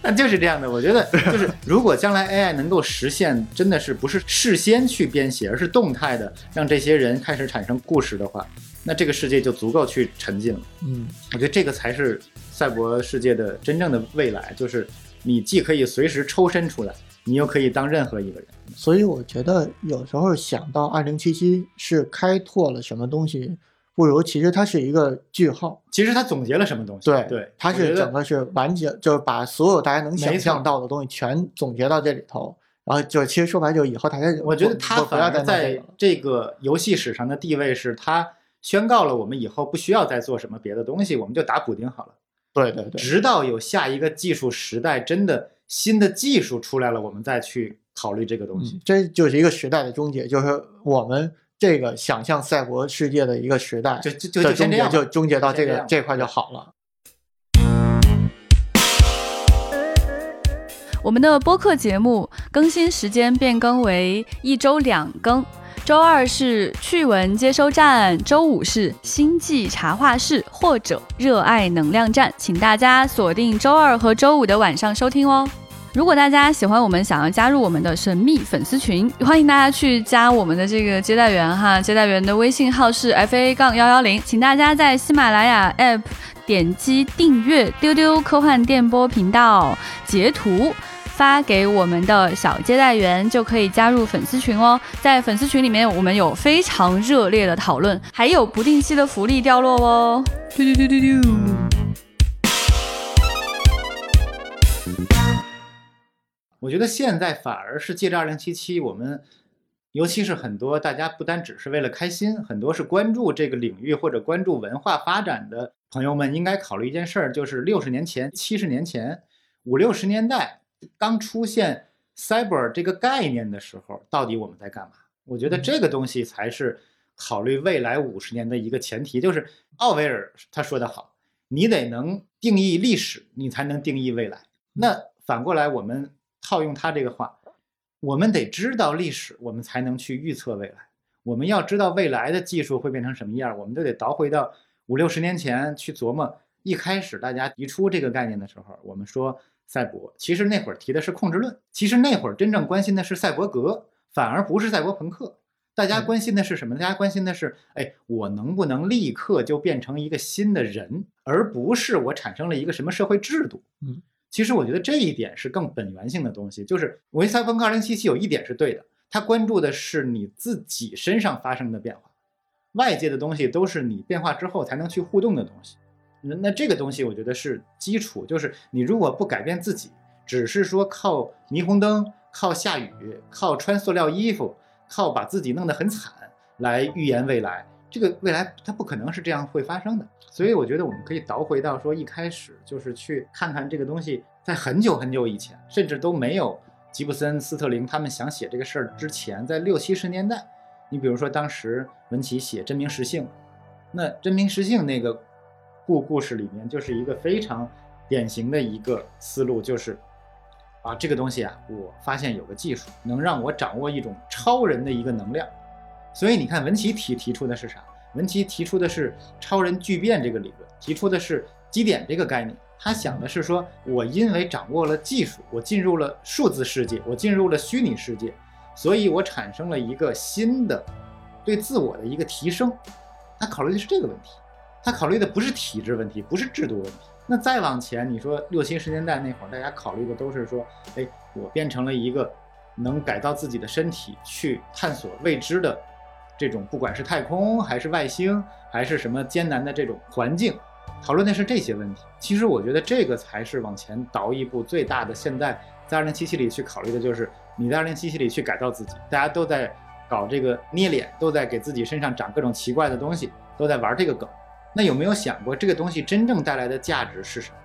那 就是这样的，我觉得就是 如果将来 AI 能够实现，真的是不是事先去编写，而是动态的让这些人开始产生故事的话，那这个世界就足够去沉浸了。嗯，我觉得这个才是赛博世界的真正的未来，就是你既可以随时抽身出来，你又可以当任何一个人。所以我觉得有时候想到二零七七是开拓了什么东西，不如其实它是一个句号。其实它总结了什么东西？对对，它是整个是完结，就是把所有大家能想象到的东西全总结到这里头。然后就其实说白了，就以后大家我觉得不他不不要再弄这反而在这个游戏史上的地位是，它宣告了我们以后不需要再做什么别的东西，我们就打补丁好了。对对对，直到有下一个技术时代，真的新的技术出来了，我们再去考虑这个东西嗯。，这就是一个时代的终结，就是我们这个想象赛博世界的一个时代就就就的终结，就终结到这个这块就好了。我们的播客节目更新时间变更为一周两更，周二是趣闻接收站，周五是星际茶话室或者热爱能量站，请大家锁定周二和周五的晚上收听哦。如果大家喜欢我们，想要加入我们的神秘粉丝群，欢迎大家去加我们的这个接待员哈，接待员的微信号是 f a 杠幺幺零，请大家在喜马拉雅 app 点击订阅丢丢科幻电波频道，截图。发给我们的小接待员，就可以加入粉丝群哦。在粉丝群里面，我们有非常热烈的讨论，还有不定期的福利掉落哦。嘟嘟嘟嘟嘟。我觉得现在反而是借着二零七七，我们尤其是很多大家不单只是为了开心，很多是关注这个领域或者关注文化发展的朋友们，应该考虑一件事儿，就是六十年前、七十年前、五六十年代刚出现 cyber 这个概念的时候，到底我们在干嘛？我觉得这个东西才是考虑未来五十年的一个前提。就是奥威尔他说的好，你得能定义历史，你才能定义未来。那反过来，我们套用他这个话，我们得知道历史，我们才能去预测未来。我们要知道未来的技术会变成什么样，我们就得倒回到五六十年前去琢磨。一开始大家提出这个概念的时候，我们说赛博，其实那会儿提的是控制论，其实那会儿真正关心的是赛博格，反而不是赛博朋克。大家关心的是什么？大家关心的是，哎，我能不能立刻就变成一个新的人，而不是我产生了一个什么社会制度。嗯，其实我觉得这一点是更本源性的东西。就是《维赛博朋克2077》有一点是对的，它关注的是你自己身上发生的变化，外界的东西都是你变化之后才能去互动的东西。那那这个东西我觉得是基础，就是你如果不改变自己，只是说靠霓虹灯、靠下雨、靠穿塑料衣服、靠把自己弄得很惨来预言未来，这个未来它不可能是这样会发生的。所以我觉得我们可以倒回到说一开始，就是去看看这个东西，在很久很久以前，甚至都没有吉布森、斯特林他们想写这个事儿之前，在六七十年代，你比如说当时文奇写《真名实姓》，那《真名实姓》那个故故事里面，就是一个非常典型的一个思路，就是啊，这个东西啊，我发现有个技术能让我掌握一种超人的一个能量。所以你看，文奇提提出的是啥？文奇提出的是超人巨变这个理论，提出的是基点这个概念。他想的是说，我因为掌握了技术，我进入了数字世界，我进入了虚拟世界，所以我产生了一个新的对自我的一个提升。他考虑的是这个问题，他考虑的不是体制问题，不是制度问题。那再往前，你说六七十年代那会儿，大家考虑的都是说，哎，我变成了一个能改造自己的身体，去探索未知的这种，不管是太空还是外星，还是什么艰难的这种环境，讨论的是这些问题。其实我觉得这个才是往前倒一步最大的。现在在二零七七里去考虑的就是你在二零七七里去改造自己，大家都在搞这个捏脸，都在给自己身上长各种奇怪的东西，都在玩这个梗。那有没有想过这个东西真正带来的价值是什么？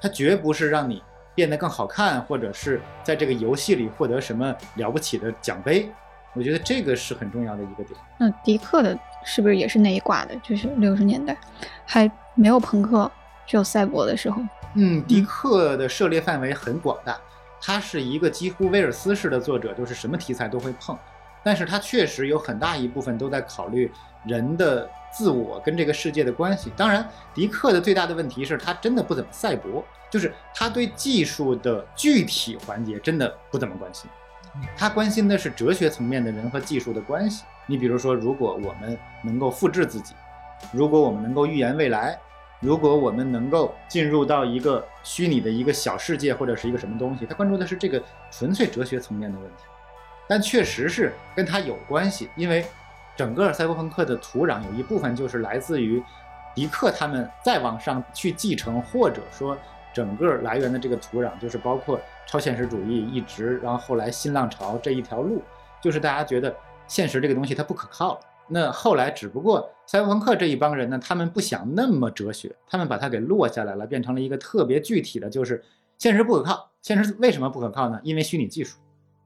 它绝不是让你变得更好看，或者是在这个游戏里获得什么了不起的奖杯。我觉得这个是很重要的一个点。那迪克的是不是也是那一挂的？就是六十年代还没有朋克，只有赛博的时候。嗯，迪克的涉猎范围很广大，他是一个几乎威尔斯式的作者，就是什么题材都会碰。但是他确实有很大一部分都在考虑人的自我跟这个世界的关系。当然，迪克的最大的问题是他真的不怎么赛博，就是他对技术的具体环节真的不怎么关心。他关心的是哲学层面的人和技术的关系。你比如说，如果我们能够复制自己，如果我们能够预言未来，如果我们能够进入到一个虚拟的一个小世界或者是一个什么东西，他关注的是这个纯粹哲学层面的问题。但确实是跟他有关系，因为整个赛博朋克的土壤有一部分就是来自于迪克他们再往上去继承，或者说整个来源的这个土壤就是包括超现实主义一直，然后后来新浪潮这一条路，就是大家觉得现实这个东西它不可靠。那后来只不过赛博朋克这一帮人呢，他们不想那么哲学，他们把它给落下来了，变成了一个特别具体的，就是现实不可靠。现实为什么不可靠呢？因为虚拟技术。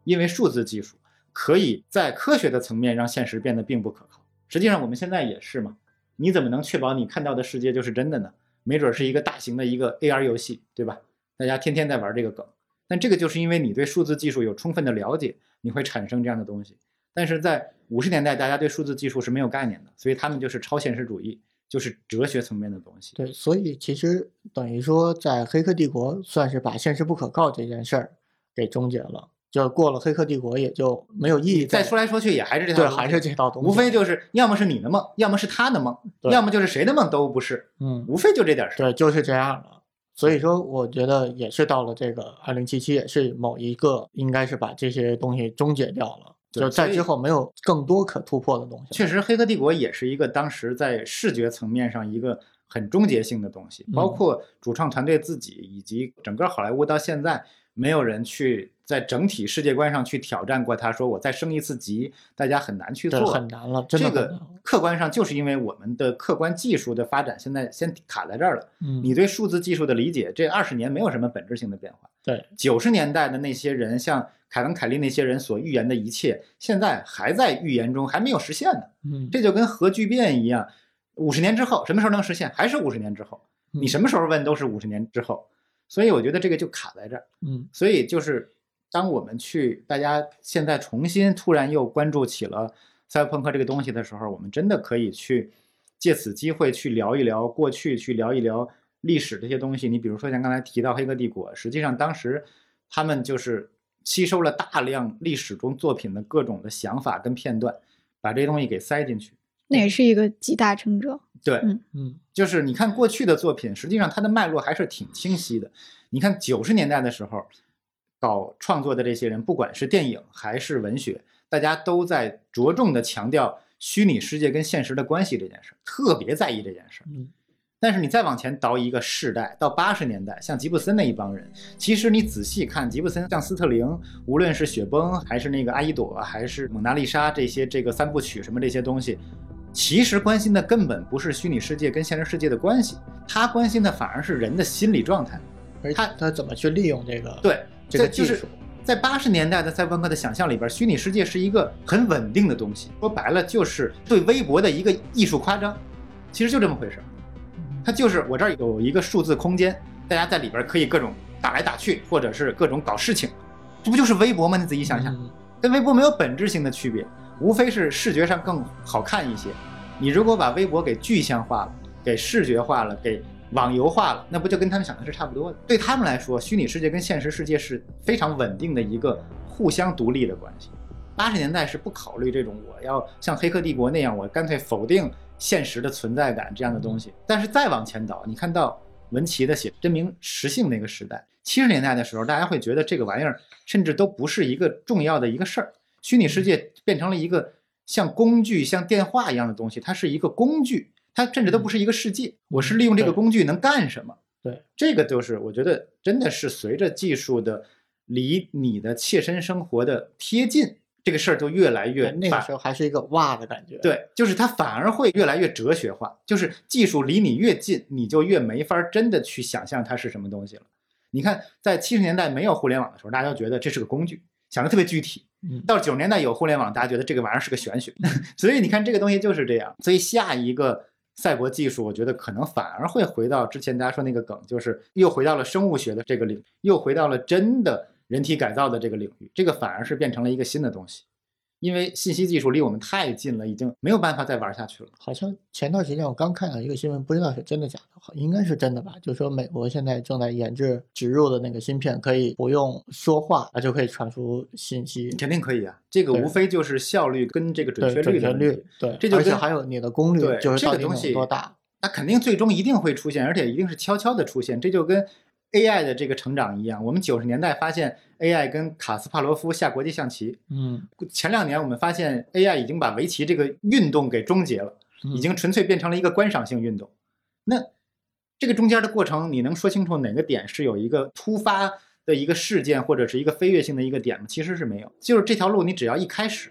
因为数字技术可以在科学的层面让现实变得并不可靠。实际上我们现在也是嘛，你怎么能确保你看到的世界就是真的呢？没准是一个大型的一个 AR 游戏，对吧？大家天天在玩这个梗，但这个就是因为你对数字技术有充分的了解，你会产生这样的东西。但是在五十年代，大家对数字技术是没有概念的，所以他们就是超现实主义，就是哲学层面的东西。对，所以其实等于说，在《黑客帝国》算是把现实不可靠这件事儿给终结了。就过了《黑客帝国》，也就没有意义。再说来说去，也还是这套对，还是这套东西。无非就是要么是你的梦，要么是他的梦，要么就是谁的梦都不是，嗯，无非就这点事儿。对，就是这样了。所以说，我觉得也是到了这个二零七七，也是某一个应该是把这些东西终结掉了。就在之后没有更多可突破的东西。确实，《黑客帝国》也是一个当时在视觉层面上一个很终结性的东西，包嗯括主创团队自己以及整个好莱坞到现在，没有人去在整体世界观上去挑战过他，说我再升一次级，大家很难去，做。很难了，这个。客观上就是因为我们的客观技术的发展现在先卡在这儿了。嗯，你对数字技术的理解，这二十年没有什么本质性的变化。对，九十年代的那些人，像凯文·凯利那些人所预言的一切，现在还在预言中，还没有实现呢。嗯，这就跟核聚变一样，五十年之后什么时候能实现？还是五十年之后？你嗯什么时候问都是五十年之后。所以我觉得这个就卡在这儿。嗯所以就是当我们去，大家现在重新突然又关注起了赛博朋克这个东西的时候，我们真的可以去借此机会去聊一聊过去，去聊一聊历史这些东西。你比如说像刚才提到《黑客帝国》，实际上当时他们就是吸收了大量历史中作品的各种的想法跟片段，把这些东西给塞进去。那也是一个集大成者。对，嗯嗯就是你看过去的作品，实际上它的脉络还是挺清晰的。你看九十年代的时候，搞创作的这些人，不管是电影还是文学，大家都在着重的强调虚拟世界跟现实的关系这件事儿，特别在意这件事儿。嗯但是你再往前倒一个世代，到八十年代，像吉布森那一帮人，其实你仔细看，吉布森像斯特林，无论是雪崩，还是那个阿依朵，还是蒙娜丽莎这些这个三部曲什么这些东西，其实关心的根本不是虚拟世界跟现实世界的关系，他关心的反而是人的心理状态。而他他怎么去利用这个对，这个在就是技术？在八十年代的赛博朋克的想象里边，虚拟世界是一个很稳定的东西，说白了就是对微博的一个艺术夸张，其实就这么回事儿。它就是我这儿有一个数字空间，大家在里边可以各种打来打去，或者是各种搞事情，这不就是微博吗？你仔细想想，嗯跟微博没有本质性的区别，无非是视觉上更好看一些。你如果把微博给具象化了，给视觉化了，给网游化了，那不就跟他们想的是差不多的？对他们来说，虚拟世界跟现实世界是非常稳定的一个互相独立的关系。八十年代是不考虑这种我要像《黑客帝国》那样，我干脆否定现实的存在感这样的东西。但是再往前倒，你看到文奇的写真名实姓那个时代，七十年代的时候，大家会觉得这个玩意儿甚至都不是一个重要的一个事儿，虚拟世界变成了一个像工具、像电话一样的东西，它是一个工具，它甚至都不是一个世界。我是利用这个工具能干什么？对，这个就是我觉得真的是随着技术的离你的切身生活的贴近，这个事儿就越来越那个时候还是一个哇的感觉。，对，就是它反而会越来越哲学化，就是技术离你越近，你就越没法真的去想象它是什么东西了。你看，在七十年代没有互联网的时候，大家都觉得这是个工具，想的特别具体。嗯到九十年代有互联网，大家觉得这个玩意儿是个玄学。所以你看，这个东西就是这样。所以下一个赛博技术，我觉得可能反而会回到之前大家说那个梗，就是又回到了生物学的这个领域，又回到了真的人体改造的这个领域。这个反而是变成了一个新的东西。因为信息技术离我们太近了，已经没有办法再玩下去了。好像前段时间我刚看到一个新闻，不知道是真的假的，好应该是真的吧？就说美国现在正在研制植入的那个芯片，可以不用说话，啊就可以传输信息。肯定可以啊，这个无非就是效率跟这个准确确率的率，对，这就跟还有你的功率，就是到底能这个东西有多大？它肯定最终一定会出现，而且一定是悄悄的出现。这就跟 AI 的这个成长一样，我们九十年代发现 AI 跟卡斯帕罗夫下国际象棋，嗯，前两年我们发现 AI 已经把围棋这个运动给终结了，已经纯粹变成了一个观赏性运动。那这个中间的过程，你能说清楚哪个点是有一个突发的一个事件，或者是一个飞跃性的一个点吗？其实是没有，就是这条路你只要一开始，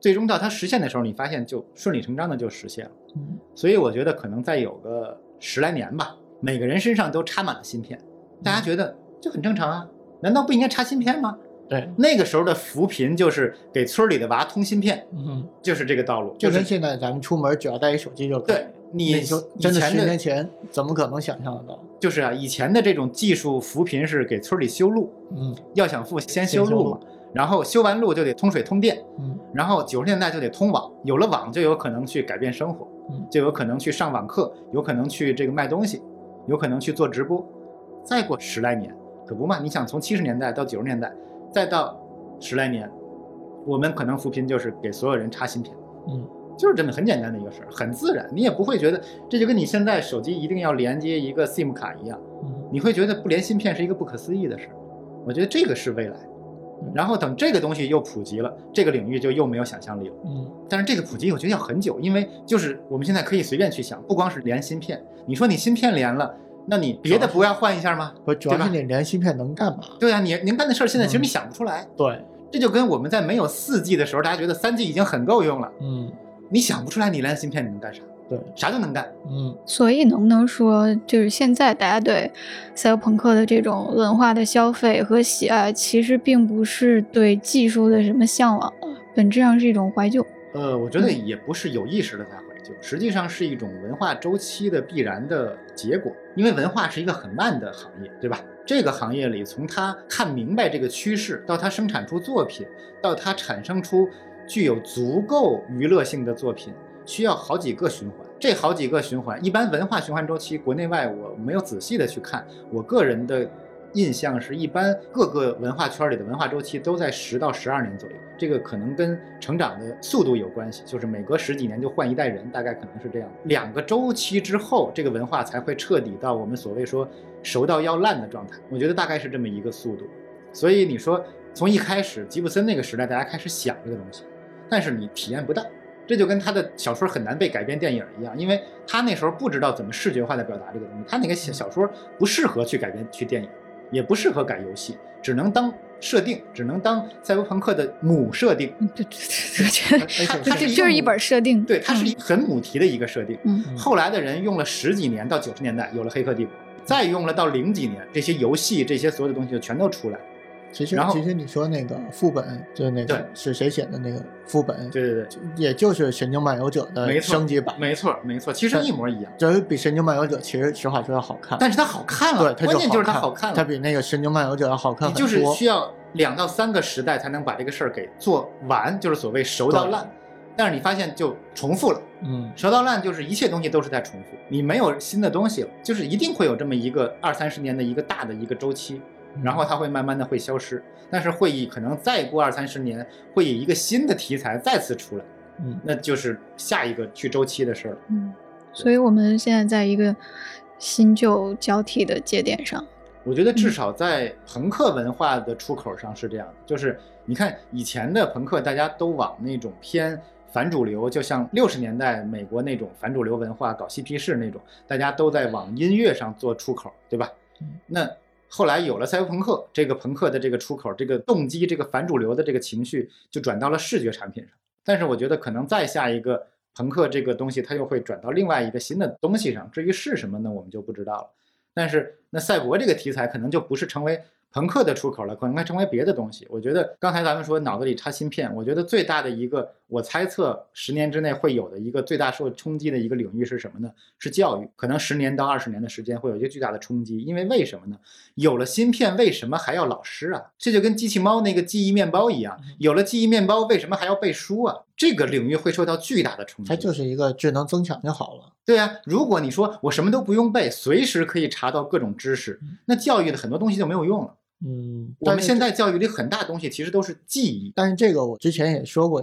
最终到它实现的时候，你发现就顺理成章的就实现了。嗯所以我觉得可能再有个十来年吧，每个人身上都插满了芯片，大家觉得这很正常啊，难道不应该插芯片吗？对，那个时候的扶贫就是给村里的娃通芯片，嗯，就是这个道路，就就是跟现在咱们出门只要带一手机就可以。对你那时候真的十年前怎么可能想象得到？就是啊，以前的这种技术扶贫是给村里修路，嗯要想富先先修路修路嘛，然后修完路就得通水通电，嗯然后九十年代就得通网，有了网就有可能去改变生活，嗯就有可能去上网课，有可能去这个卖东西，有可能去做直播。再过十来年，可不嘛？你想从七十年代到九十年代，再到十来年，我们可能扶贫就是给所有人插芯片，嗯就是这么很简单的一个事儿，很自然，你也不会觉得这就跟你现在手机一定要连接一个 SIM 卡一样，嗯你会觉得不连芯片是一个不可思议的事儿。我觉得这个是未来。然后等这个东西又普及了，这个领域就又没有想象力了。嗯但是这个普及我觉得要很久，因为就是我们现在可以随便去想，不光是连芯片，你说你芯片连了，那你别的不要换一下吗？不，主要是你连芯片能干嘛？对啊，你您干的事儿现在其实嗯你想不出来，对，这就跟我们在没有四 G 的时候，大家觉得三 G 已经很够用了，嗯你想不出来你连芯片你能干啥，对，啥都能干。嗯所以能不能说，就是现在大家对赛博朋克的这种文化的消费和喜爱，其实并不是对技术的什么向往，本质上是一种怀旧。呃，我觉得也不是有意识的在怀旧，实际上是一种文化周期的必然的结果。因为文化是一个很慢的行业，对吧？这个行业里，从它看明白这个趋势，到它生产出作品，到它产生出具有足够娱乐性的作品，需要好几个循环。这好几个循环，一般文化循环周期，国内外我没有仔细的去看。我个人的印象是，一般各个文化圈里的文化周期都在十到十二年左右。这个可能跟成长的速度有关系，就是每隔十几年就换一代人，大概可能是这样。两个周期之后，这个文化才会彻底到我们所谓说熟到要烂的状态。我觉得大概是这么一个速度。所以你说从一开始吉布森那个时代，大家开始想这个东西，但是你体验不到。这就跟他的小说很难被改编电影一样，因为他那时候不知道怎么视觉化的表达这个东西，他那个小小说不适合去改编去电影，也不适合改游戏，只能当设定，只能当赛博朋克的母设定。对对对，我觉得而且它就就是一本设定。对，它是一很母题的一个设定。嗯后来的人用了十几年到九十年代有了《黑客帝国》，再用了到零几年，这些游戏这些所有的东西就全都出来了。其实然后其实你说那个副本，就是那个是谁写的那个副本，对对对，也就是《神经漫游者》的升级版，没错没错，其实一模一样，就是比《神经漫游者》其实实话说要好看，但是它好看对了，关键就是它，好看了，它比那个《神经漫游者》要好看你很多。就是需要两到三个时代才能把这个事儿给做完，就是所谓熟到烂。但是你发现就重复了，嗯，熟到烂就是一切东西都是在重复，你没有新的东西了，就是一定会有这么一个二三十年的一个大的一个周期，然后它会慢慢的会消失，但是会以可能再过二三十年，会以一个新的题材再次出来，嗯那就是下一个去周期的事儿了。嗯，所以我们现在在一个新旧交替的节点上。我觉得至少在朋克文化的出口上是这样的，就是你看以前的朋克，大家都往那种偏反主流，就像六十年代美国那种反主流文化搞嬉皮士那种，大家都在往音乐上做出口，对吧嗯？那后来有了赛博朋克，这个朋克的这个出口，这个动机，这个反主流的这个情绪就转到了视觉产品上。但是我觉得可能再下一个朋克这个东西，它又会转到另外一个新的东西上。至于是什么呢，我们就不知道了。但是那赛博这个题材可能就不是成为朋克的出口了，可能会成为别的东西。我觉得刚才咱们说脑子里插芯片，我觉得最大的一个，我猜测十年之内会有的一个最大受冲击的一个领域是什么呢？是教育，可能十年到二十年的时间会有一个巨大的冲击。因为为什么呢？有了芯片，为什么还要老师啊？这就跟机器猫那个记忆面包一样，有了记忆面包，为什么还要背书啊？这个领域会受到巨大的冲击。它就是一个智能增强就好了。对啊、如果你说我什么都不用背，随时可以查到各种知识，那教育的很多东西就没有用了。嗯，我们现在教育里很大东西其实都是记忆，但是这个我之前也说过，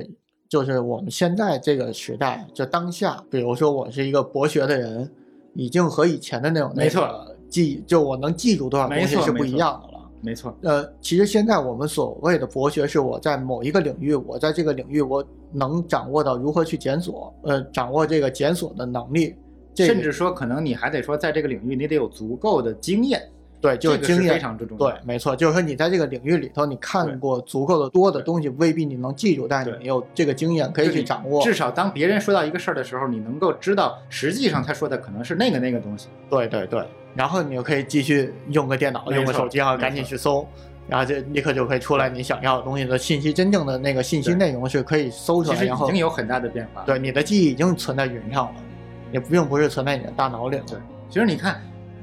就是我们现在这个时代，就当下，比如说我是一个博学的人，已经和以前的那种没错那个记，就我能记住多少东西是不一样的了。没错，呃，其实现在我们所谓的博学，是我在某一个领域，我在这个领域我能掌握到如何去检索，呃，掌握这个检索的能力，这个甚至说可能你还得说在这个领域你得有足够的经验，对，就是经验非常之重要对，没错，就是说你在这个领域里头，你看过足够的多的东西，未必你能记住，但是你有这个经验可以去掌握。至少当别人说到一个事儿的时候，你能够知道实际上他说的可能是那个那个东西。对对对，然后你就可以继续用个电脑，用个手机啊，没赶紧去搜，然后就立刻就可以出来你想要的东西的信息，真正的那个信息内容是可以搜出来，其实已经有很大的变化。对你的记忆已经存在云上了，也并不是存在你的大脑里了。对，其实你看，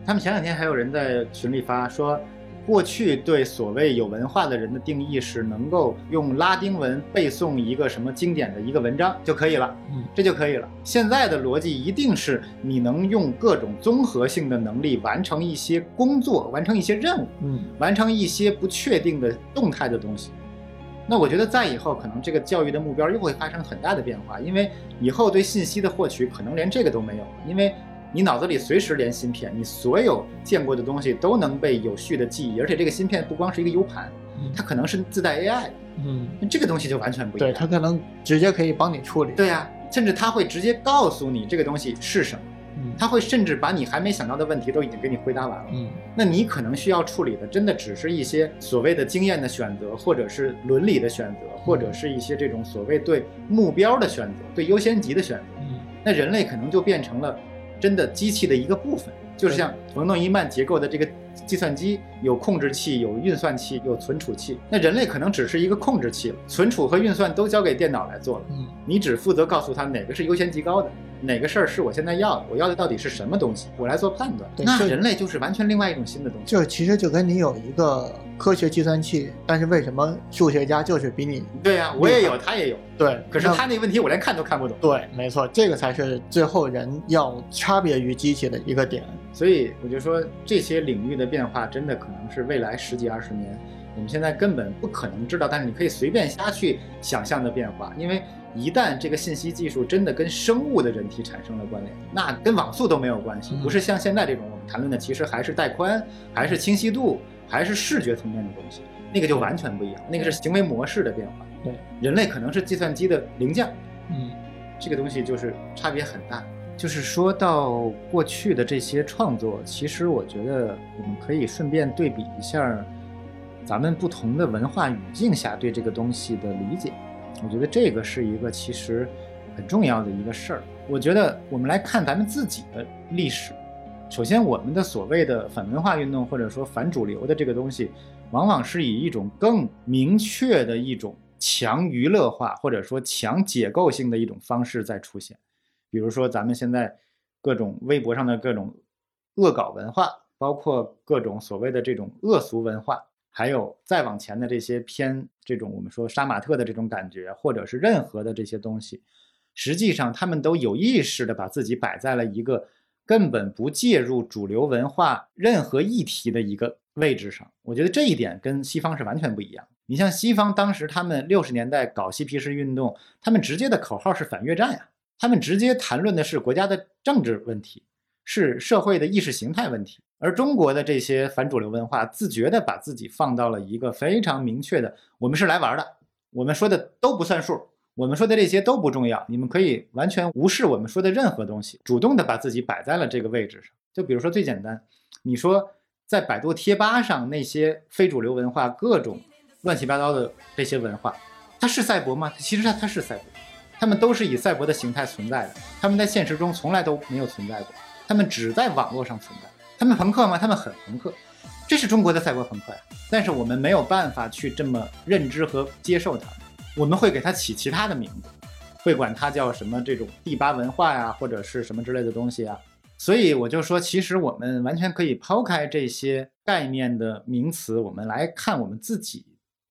他们前两天还有人在群里发说，过去对所谓有文化的人的定义是能够用拉丁文背诵一个什么经典的一个文章就可以了，嗯，这就可以了。现在的逻辑一定是你能用各种综合性的能力完成一些工作，完成一些任务，嗯，完成一些不确定的动态的东西。那我觉得在以后可能这个教育的目标又会发生很大的变化，因为以后对信息的获取可能连这个都没有了，因为你脑子里随时连芯片，你所有见过的东西都能被有序的记忆，而且这个芯片不光是一个 U 盘，嗯它可能是自带 AI，的嗯，那这个东西就完全不一样。对，它可能直接可以帮你处理。对呀、甚至它会直接告诉你这个东西是什么，嗯，它会甚至把你还没想到的问题都已经给你回答完了。嗯那你可能需要处理的，真的只是一些所谓的经验的选择，或者是伦理的选择，或者是一些这种所谓对目标的选择、对优先级的选择。嗯那人类可能就变成了真的机器的一个部分，就是像冯诺依曼结构的这个计算机，有控制器、有运算器、有存储器。那人类可能只是一个控制器了，存储和运算都交给电脑来做了，嗯你只负责告诉他哪个是优先级高的。哪个事儿是我现在要的，我要的到底是什么东西，我来做判断。那人类就是完全另外一种新的东西。就其实就跟你有一个科学计算器，但是为什么数学家就是比你对呀、我也有，他也有，对？可是他那问题我连看都看不懂。对，没错，这个才是最后人要差别于机器的一个点。所以我就说，这些领域的变化真的可能是未来十几二十年，我们现在根本不可能知道，但是你可以随便瞎去想象的变化。因为一旦这个信息技术真的跟生物的人体产生了关联，那跟网速都没有关系，嗯不是像现在这种我们谈论的，其实还是带宽，还是清晰度，还是视觉层面的东西，那个就完全不一样，那个是行为模式的变化。对，人类可能是计算机的零件，嗯，这个东西就是差别很大。就是说到过去的这些创作，其实我觉得我们可以顺便对比一下咱们不同的文化语境下对这个东西的理解。我觉得这个是一个其实很重要的一个事儿。我觉得我们来看咱们自己的历史，首先我们的所谓的反文化运动或者说反主流的这个东西，往往是以一种更明确的一种强娱乐化或者说强解构性的一种方式在出现。比如说咱们现在各种微博上的各种恶搞文化，包括各种所谓的这种恶俗文化，还有再往前的这些偏这种我们说杀马特的这种感觉，或者是任何的这些东西，实际上他们都有意识的把自己摆在了一个根本不介入主流文化任何议题的一个位置上。我觉得这一点跟西方是完全不一样。你像西方当时他们六十年代搞嬉皮士运动，他们直接的口号是反越战呀，他们直接谈论的是国家的政治问题，是社会的意识形态问题。而中国的这些反主流文化，自觉地把自己放到了一个非常明确的，我们是来玩的，我们说的都不算数，我们说的这些都不重要，你们可以完全无视我们说的任何东西，主动地把自己摆在了这个位置上。就比如说最简单，你说在百度贴吧上那些非主流文化，各种乱七八糟的这些文化，它是赛博吗？其实它它是赛博，他们都是以赛博的形态存在的，他们在现实中从来都没有存在过，他们只在网络上存在。他们朋克吗？他们很朋克，这是中国的赛博朋克呀。但是我们没有办法去这么认知和接受它，我们会给它起其他的名字，会管它叫什么这种第八文化呀，或者是什么之类的东西啊。所以我就说，其实我们完全可以抛开这些概念的名词，我们来看我们自己，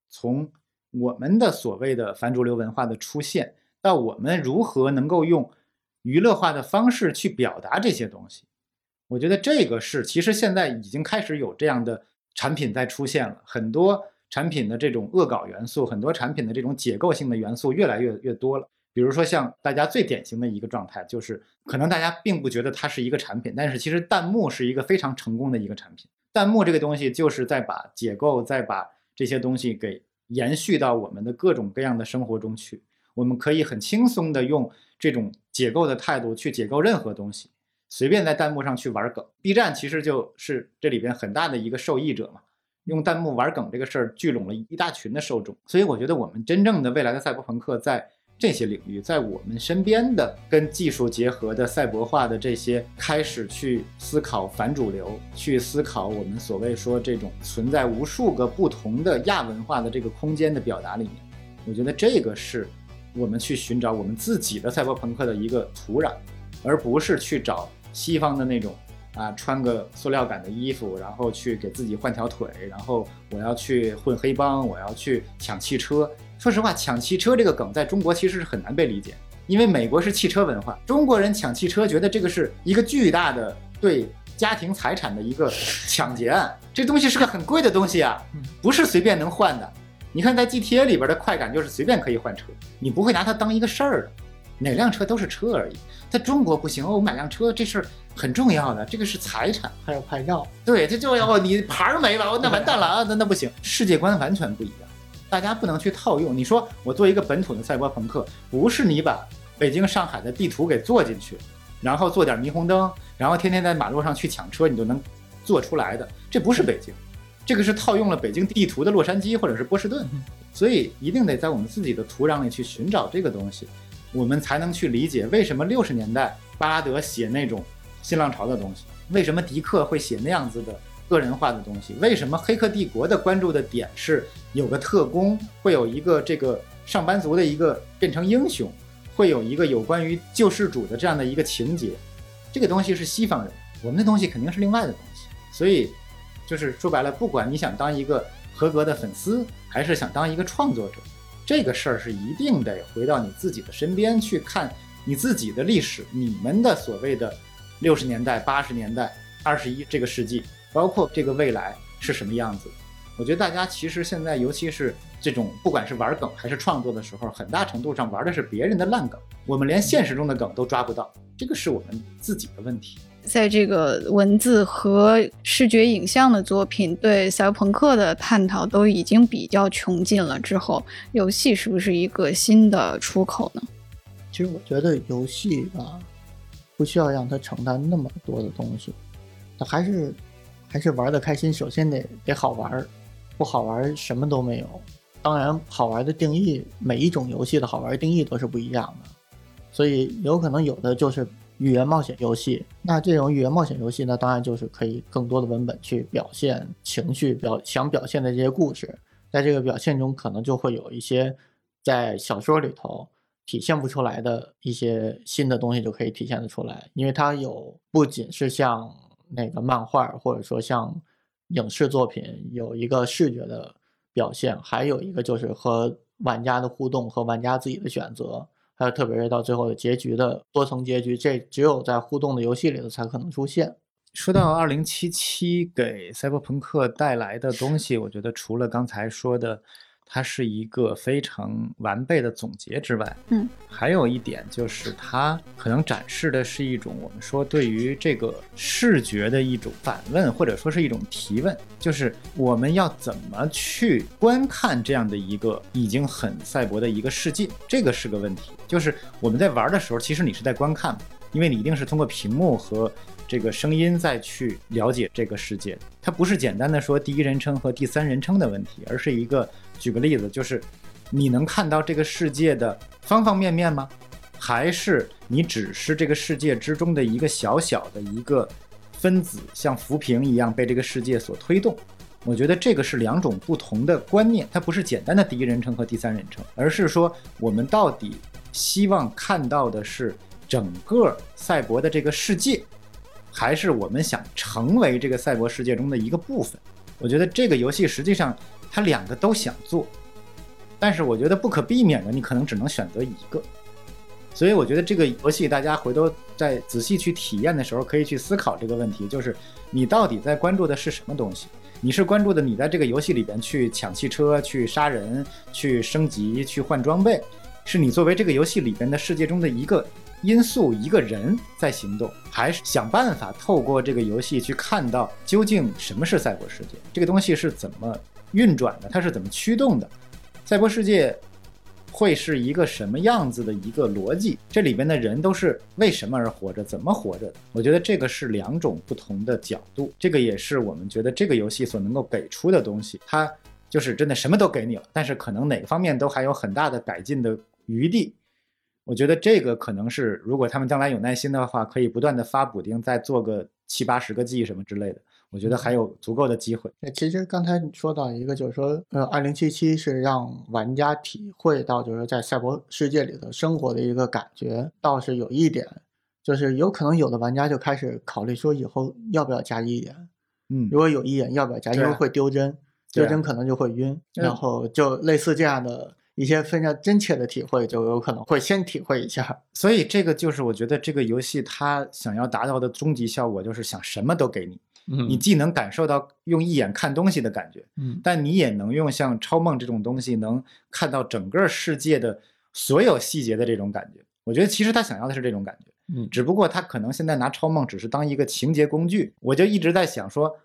从我们的所谓的反主流文化的出现，到我们如何能够用娱乐化的方式去表达这些东西。我觉得这个是，其实现在已经开始有这样的产品在出现了，很多产品的这种恶搞元素，很多产品的这种解构性的元素越来越越多了。比如说像大家最典型的一个状态，就是可能大家并不觉得它是一个产品，但是其实弹幕是一个非常成功的一个产品。弹幕这个东西就是在把解构，再把这些东西给延续到我们的各种各样的生活中去。我们可以很轻松的用这种解构的态度去解构任何东西。随便在弹幕上去玩梗，B 站其实就是这里边很大的一个受益者嘛。用弹幕玩梗这个事儿聚拢了一大群的受众，所以我觉得我们真正的未来的赛博朋克在这些领域，在我们身边的跟技术结合的赛博化的这些开始去思考反主流，去思考我们所谓说这种存在无数个不同的亚文化的这个空间的表达里面，我觉得这个是我们去寻找我们自己的赛博朋克的一个土壤，而不是去找。西方的那种啊，穿个塑料感的衣服，然后去给自己换条腿，然后我要去混黑帮，我要去抢汽车。说实话，抢汽车这个梗在中国其实是很难被理解，因为美国是汽车文化，中国人抢汽车觉得这个是一个巨大的对家庭财产的一个抢劫案，这东西是个很贵的东西啊，不是随便能换的。你看在 GTA 里边的快感就是随便可以换车，你不会拿它当一个事儿的。哪辆车都是车而已，在中国不行哦。我买辆车这事儿很重要的，这个是财产，还有牌照。对，这就要你牌儿没了，那完蛋了 啊！那那不行，世界观完全不一样，大家不能去套用。你说我做一个本土的赛博朋克，不是你把北京、上海的地图给做进去，然后做点霓虹灯，然后天天在马路上去抢车，你就能做出来的。这不是北京，这个是套用了北京地图的洛杉矶或者是波士顿，所以一定得在我们自己的土壤里去寻找这个东西。我们才能去理解为什么六十年代巴拉德写那种新浪潮的东西，为什么迪克会写那样子的个人化的东西，为什么《黑客帝国》的关注的点是有个特工会有一个这个上班族的一个变成英雄，会有一个有关于救世主的这样的一个情节，这个东西是西方人，我们的东西肯定是另外的东西。所以，就是说白了，不管你想当一个合格的粉丝，还是想当一个创作者，这个事儿是一定得回到你自己的身边去看你自己的历史，你们的所谓的六十年代、八十年代、二十一这个世纪，包括这个未来是什么样子。我觉得大家其实现在，尤其是这种不管是玩梗还是创作的时候，很大程度上玩的是别人的烂梗，我们连现实中的梗都抓不到，这个是我们自己的问题。在这个文字和视觉影像的作品对赛博朋克的探讨都已经比较穷尽了之后，游戏是不是一个新的出口呢？其实我觉得游戏吧，不需要让它承担那么多的东西，它还是还是玩的开心，首先得得好玩儿。不好玩，什么都没有。当然，好玩的定义，每一种游戏的好玩定义都是不一样的。所以，有可能有的就是语言冒险游戏。那这种语言冒险游戏呢，当然就是可以更多的文本去表现情绪，表想表现的这些故事。在这个表现中，可能就会有一些在小说里头体现不出来的一些新的东西，就可以体现得出来。因为它有不仅是像那个漫画，或者说像。影视作品有一个视觉的表现，还有一个就是和玩家的互动和玩家自己的选择，还有特别是到最后的结局的多层结局，这只有在互动的游戏里头才可能出现。说到二零七七给赛博朋克带来的东西，我觉得除了刚才说的。它是一个非常完备的总结之外，嗯，还有一点就是它可能展示的是一种我们说对于这个视觉的一种反问，或者说是一种提问，就是我们要怎么去观看这样的一个已经很赛博的一个世界，这个是个问题。就是我们在玩的时候，其实你是在观看，因为你一定是通过屏幕和。这个声音再去了解这个世界，它不是简单的说第一人称和第三人称的问题，而是一个举个例子，就是你能看到这个世界的方方面面吗？还是你只是这个世界之中的一个小小的一个分子，像浮萍一样被这个世界所推动？我觉得这个是两种不同的观念，它不是简单的第一人称和第三人称，而是说我们到底希望看到的是整个赛博的这个世界。还是我们想成为这个赛博世界中的一个部分。我觉得这个游戏实际上他两个都想做，但是我觉得不可避免的，你可能只能选择一个。所以我觉得这个游戏大家回头再仔细去体验的时候，可以去思考这个问题：就是你到底在关注的是什么东西？你是关注的你在这个游戏里边去抢汽车、去杀人、去升级、去换装备，是你作为这个游戏里边的世界中的一个。因素一个人在行动，还是想办法透过这个游戏去看到究竟什么是赛博世界？这个东西是怎么运转的？它是怎么驱动的？赛博世界会是一个什么样子的一个逻辑？这里边的人都是为什么而活着？怎么活着的？我觉得这个是两种不同的角度。这个也是我们觉得这个游戏所能够给出的东西。它就是真的什么都给你了，但是可能哪个方面都还有很大的改进的余地。我觉得这个可能是，如果他们将来有耐心的话，可以不断的发补丁，再做个七八十个 G 什么之类的。我觉得还有足够的机会。那其实刚才你说到一个，就是说，呃，二零七七是让玩家体会到，就是在赛博世界里头生活的一个感觉。倒是有一点，就是有可能有的玩家就开始考虑说，以后要不要加一眼？嗯，如果有一眼，要不要加？因为会丢帧，丢帧可能就会晕。然后就类似这样的。一些非常真切的体会，就有可能会先体会一下。所以这个就是我觉得这个游戏它想要达到的终极效果，就是想什么都给你。嗯，你既能感受到用一眼看东西的感觉，嗯，但你也能用像超梦这种东西，能看到整个世界的所有细节的这种感觉。我觉得其实他想要的是这种感觉，嗯，只不过他可能现在拿超梦只是当一个情节工具。我就一直在想说。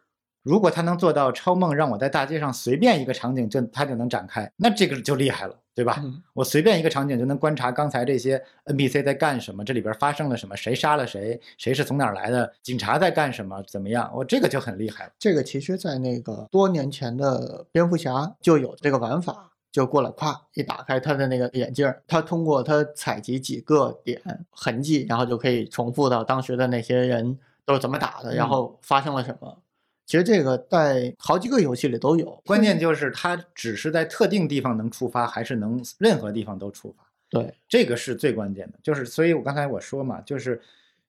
如果他能做到超梦，让我在大街上随便一个场景就他就能展开，那这个就厉害了，对吧？我随便一个场景就能观察刚才这些 NPC 在干什么，这里边发生了什么，谁杀了谁，谁是从哪儿来的，警察在干什么，怎么样？我这个就很厉害了。这个其实，在那个多年前的蝙蝠侠就有这个玩法，就过来咵一打开他的那个眼镜，他通过他采集几个点痕迹，然后就可以重复到当时的那些人都是怎么打的，然后发生了什么。其实这个在好几个游戏里都有，关键就是它只是在特定地方能触发，还是能任何地方都触发。对，这个是最关键的。就是，所以我刚才我说嘛，就是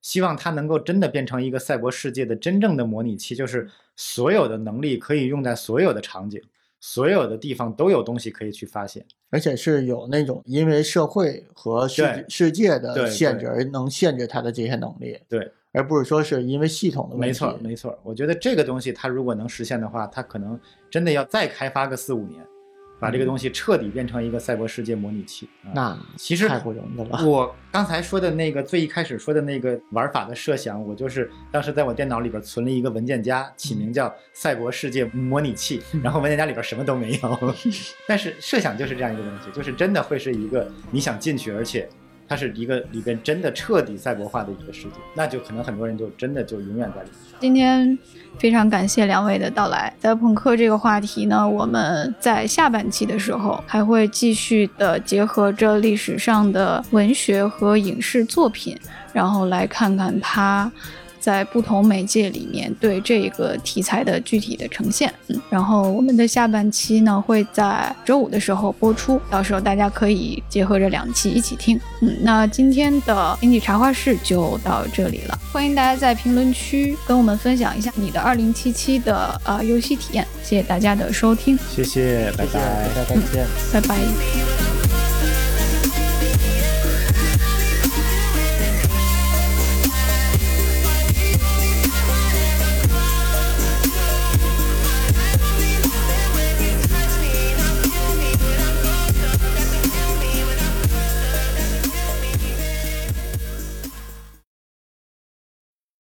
希望它能够真的变成一个赛博世界的真正的模拟器，就是所有的能力可以用在所有的场景、所有的地方都有东西可以去发现。而且是有那种因为社会和世世界的限制而能限制它的这些能力，对，而不是说是因为系统的问题。没错，没错。我觉得这个东西它如果能实现的话，它可能真的要再开发个四五年，把这个东西彻底变成一个赛博世界模拟器。啊那其实太不容易了。我刚才说的那个最一开始说的那个玩法的设想，我就是当时在我电脑里边存了一个文件夹，起名叫《赛博世界模拟器》，然后文件夹里边什么都没有，但是设想就是这样一个东西，就是真的会是一个你想进去，而且它是一个里边真的彻底赛博化的一个世界，那就可能很多人就真的就永远在里面。今天非常感谢两位的到来。在朋克这个话题呢，我们在下半期的时候还会继续的结合着历史上的文学和影视作品，然后来看看它。在不同媒介里面对这个题材的具体的呈现，嗯，然后我们的下半期呢会在周五的时候播出，到时候大家可以结合着两期一起听，嗯，那今天的经济茶话室就到这里了，欢迎大家在评论区跟我们分享一下你的二零七七的呃游戏体验，谢谢大家的收听，谢谢，拜拜。大家再见。拜拜。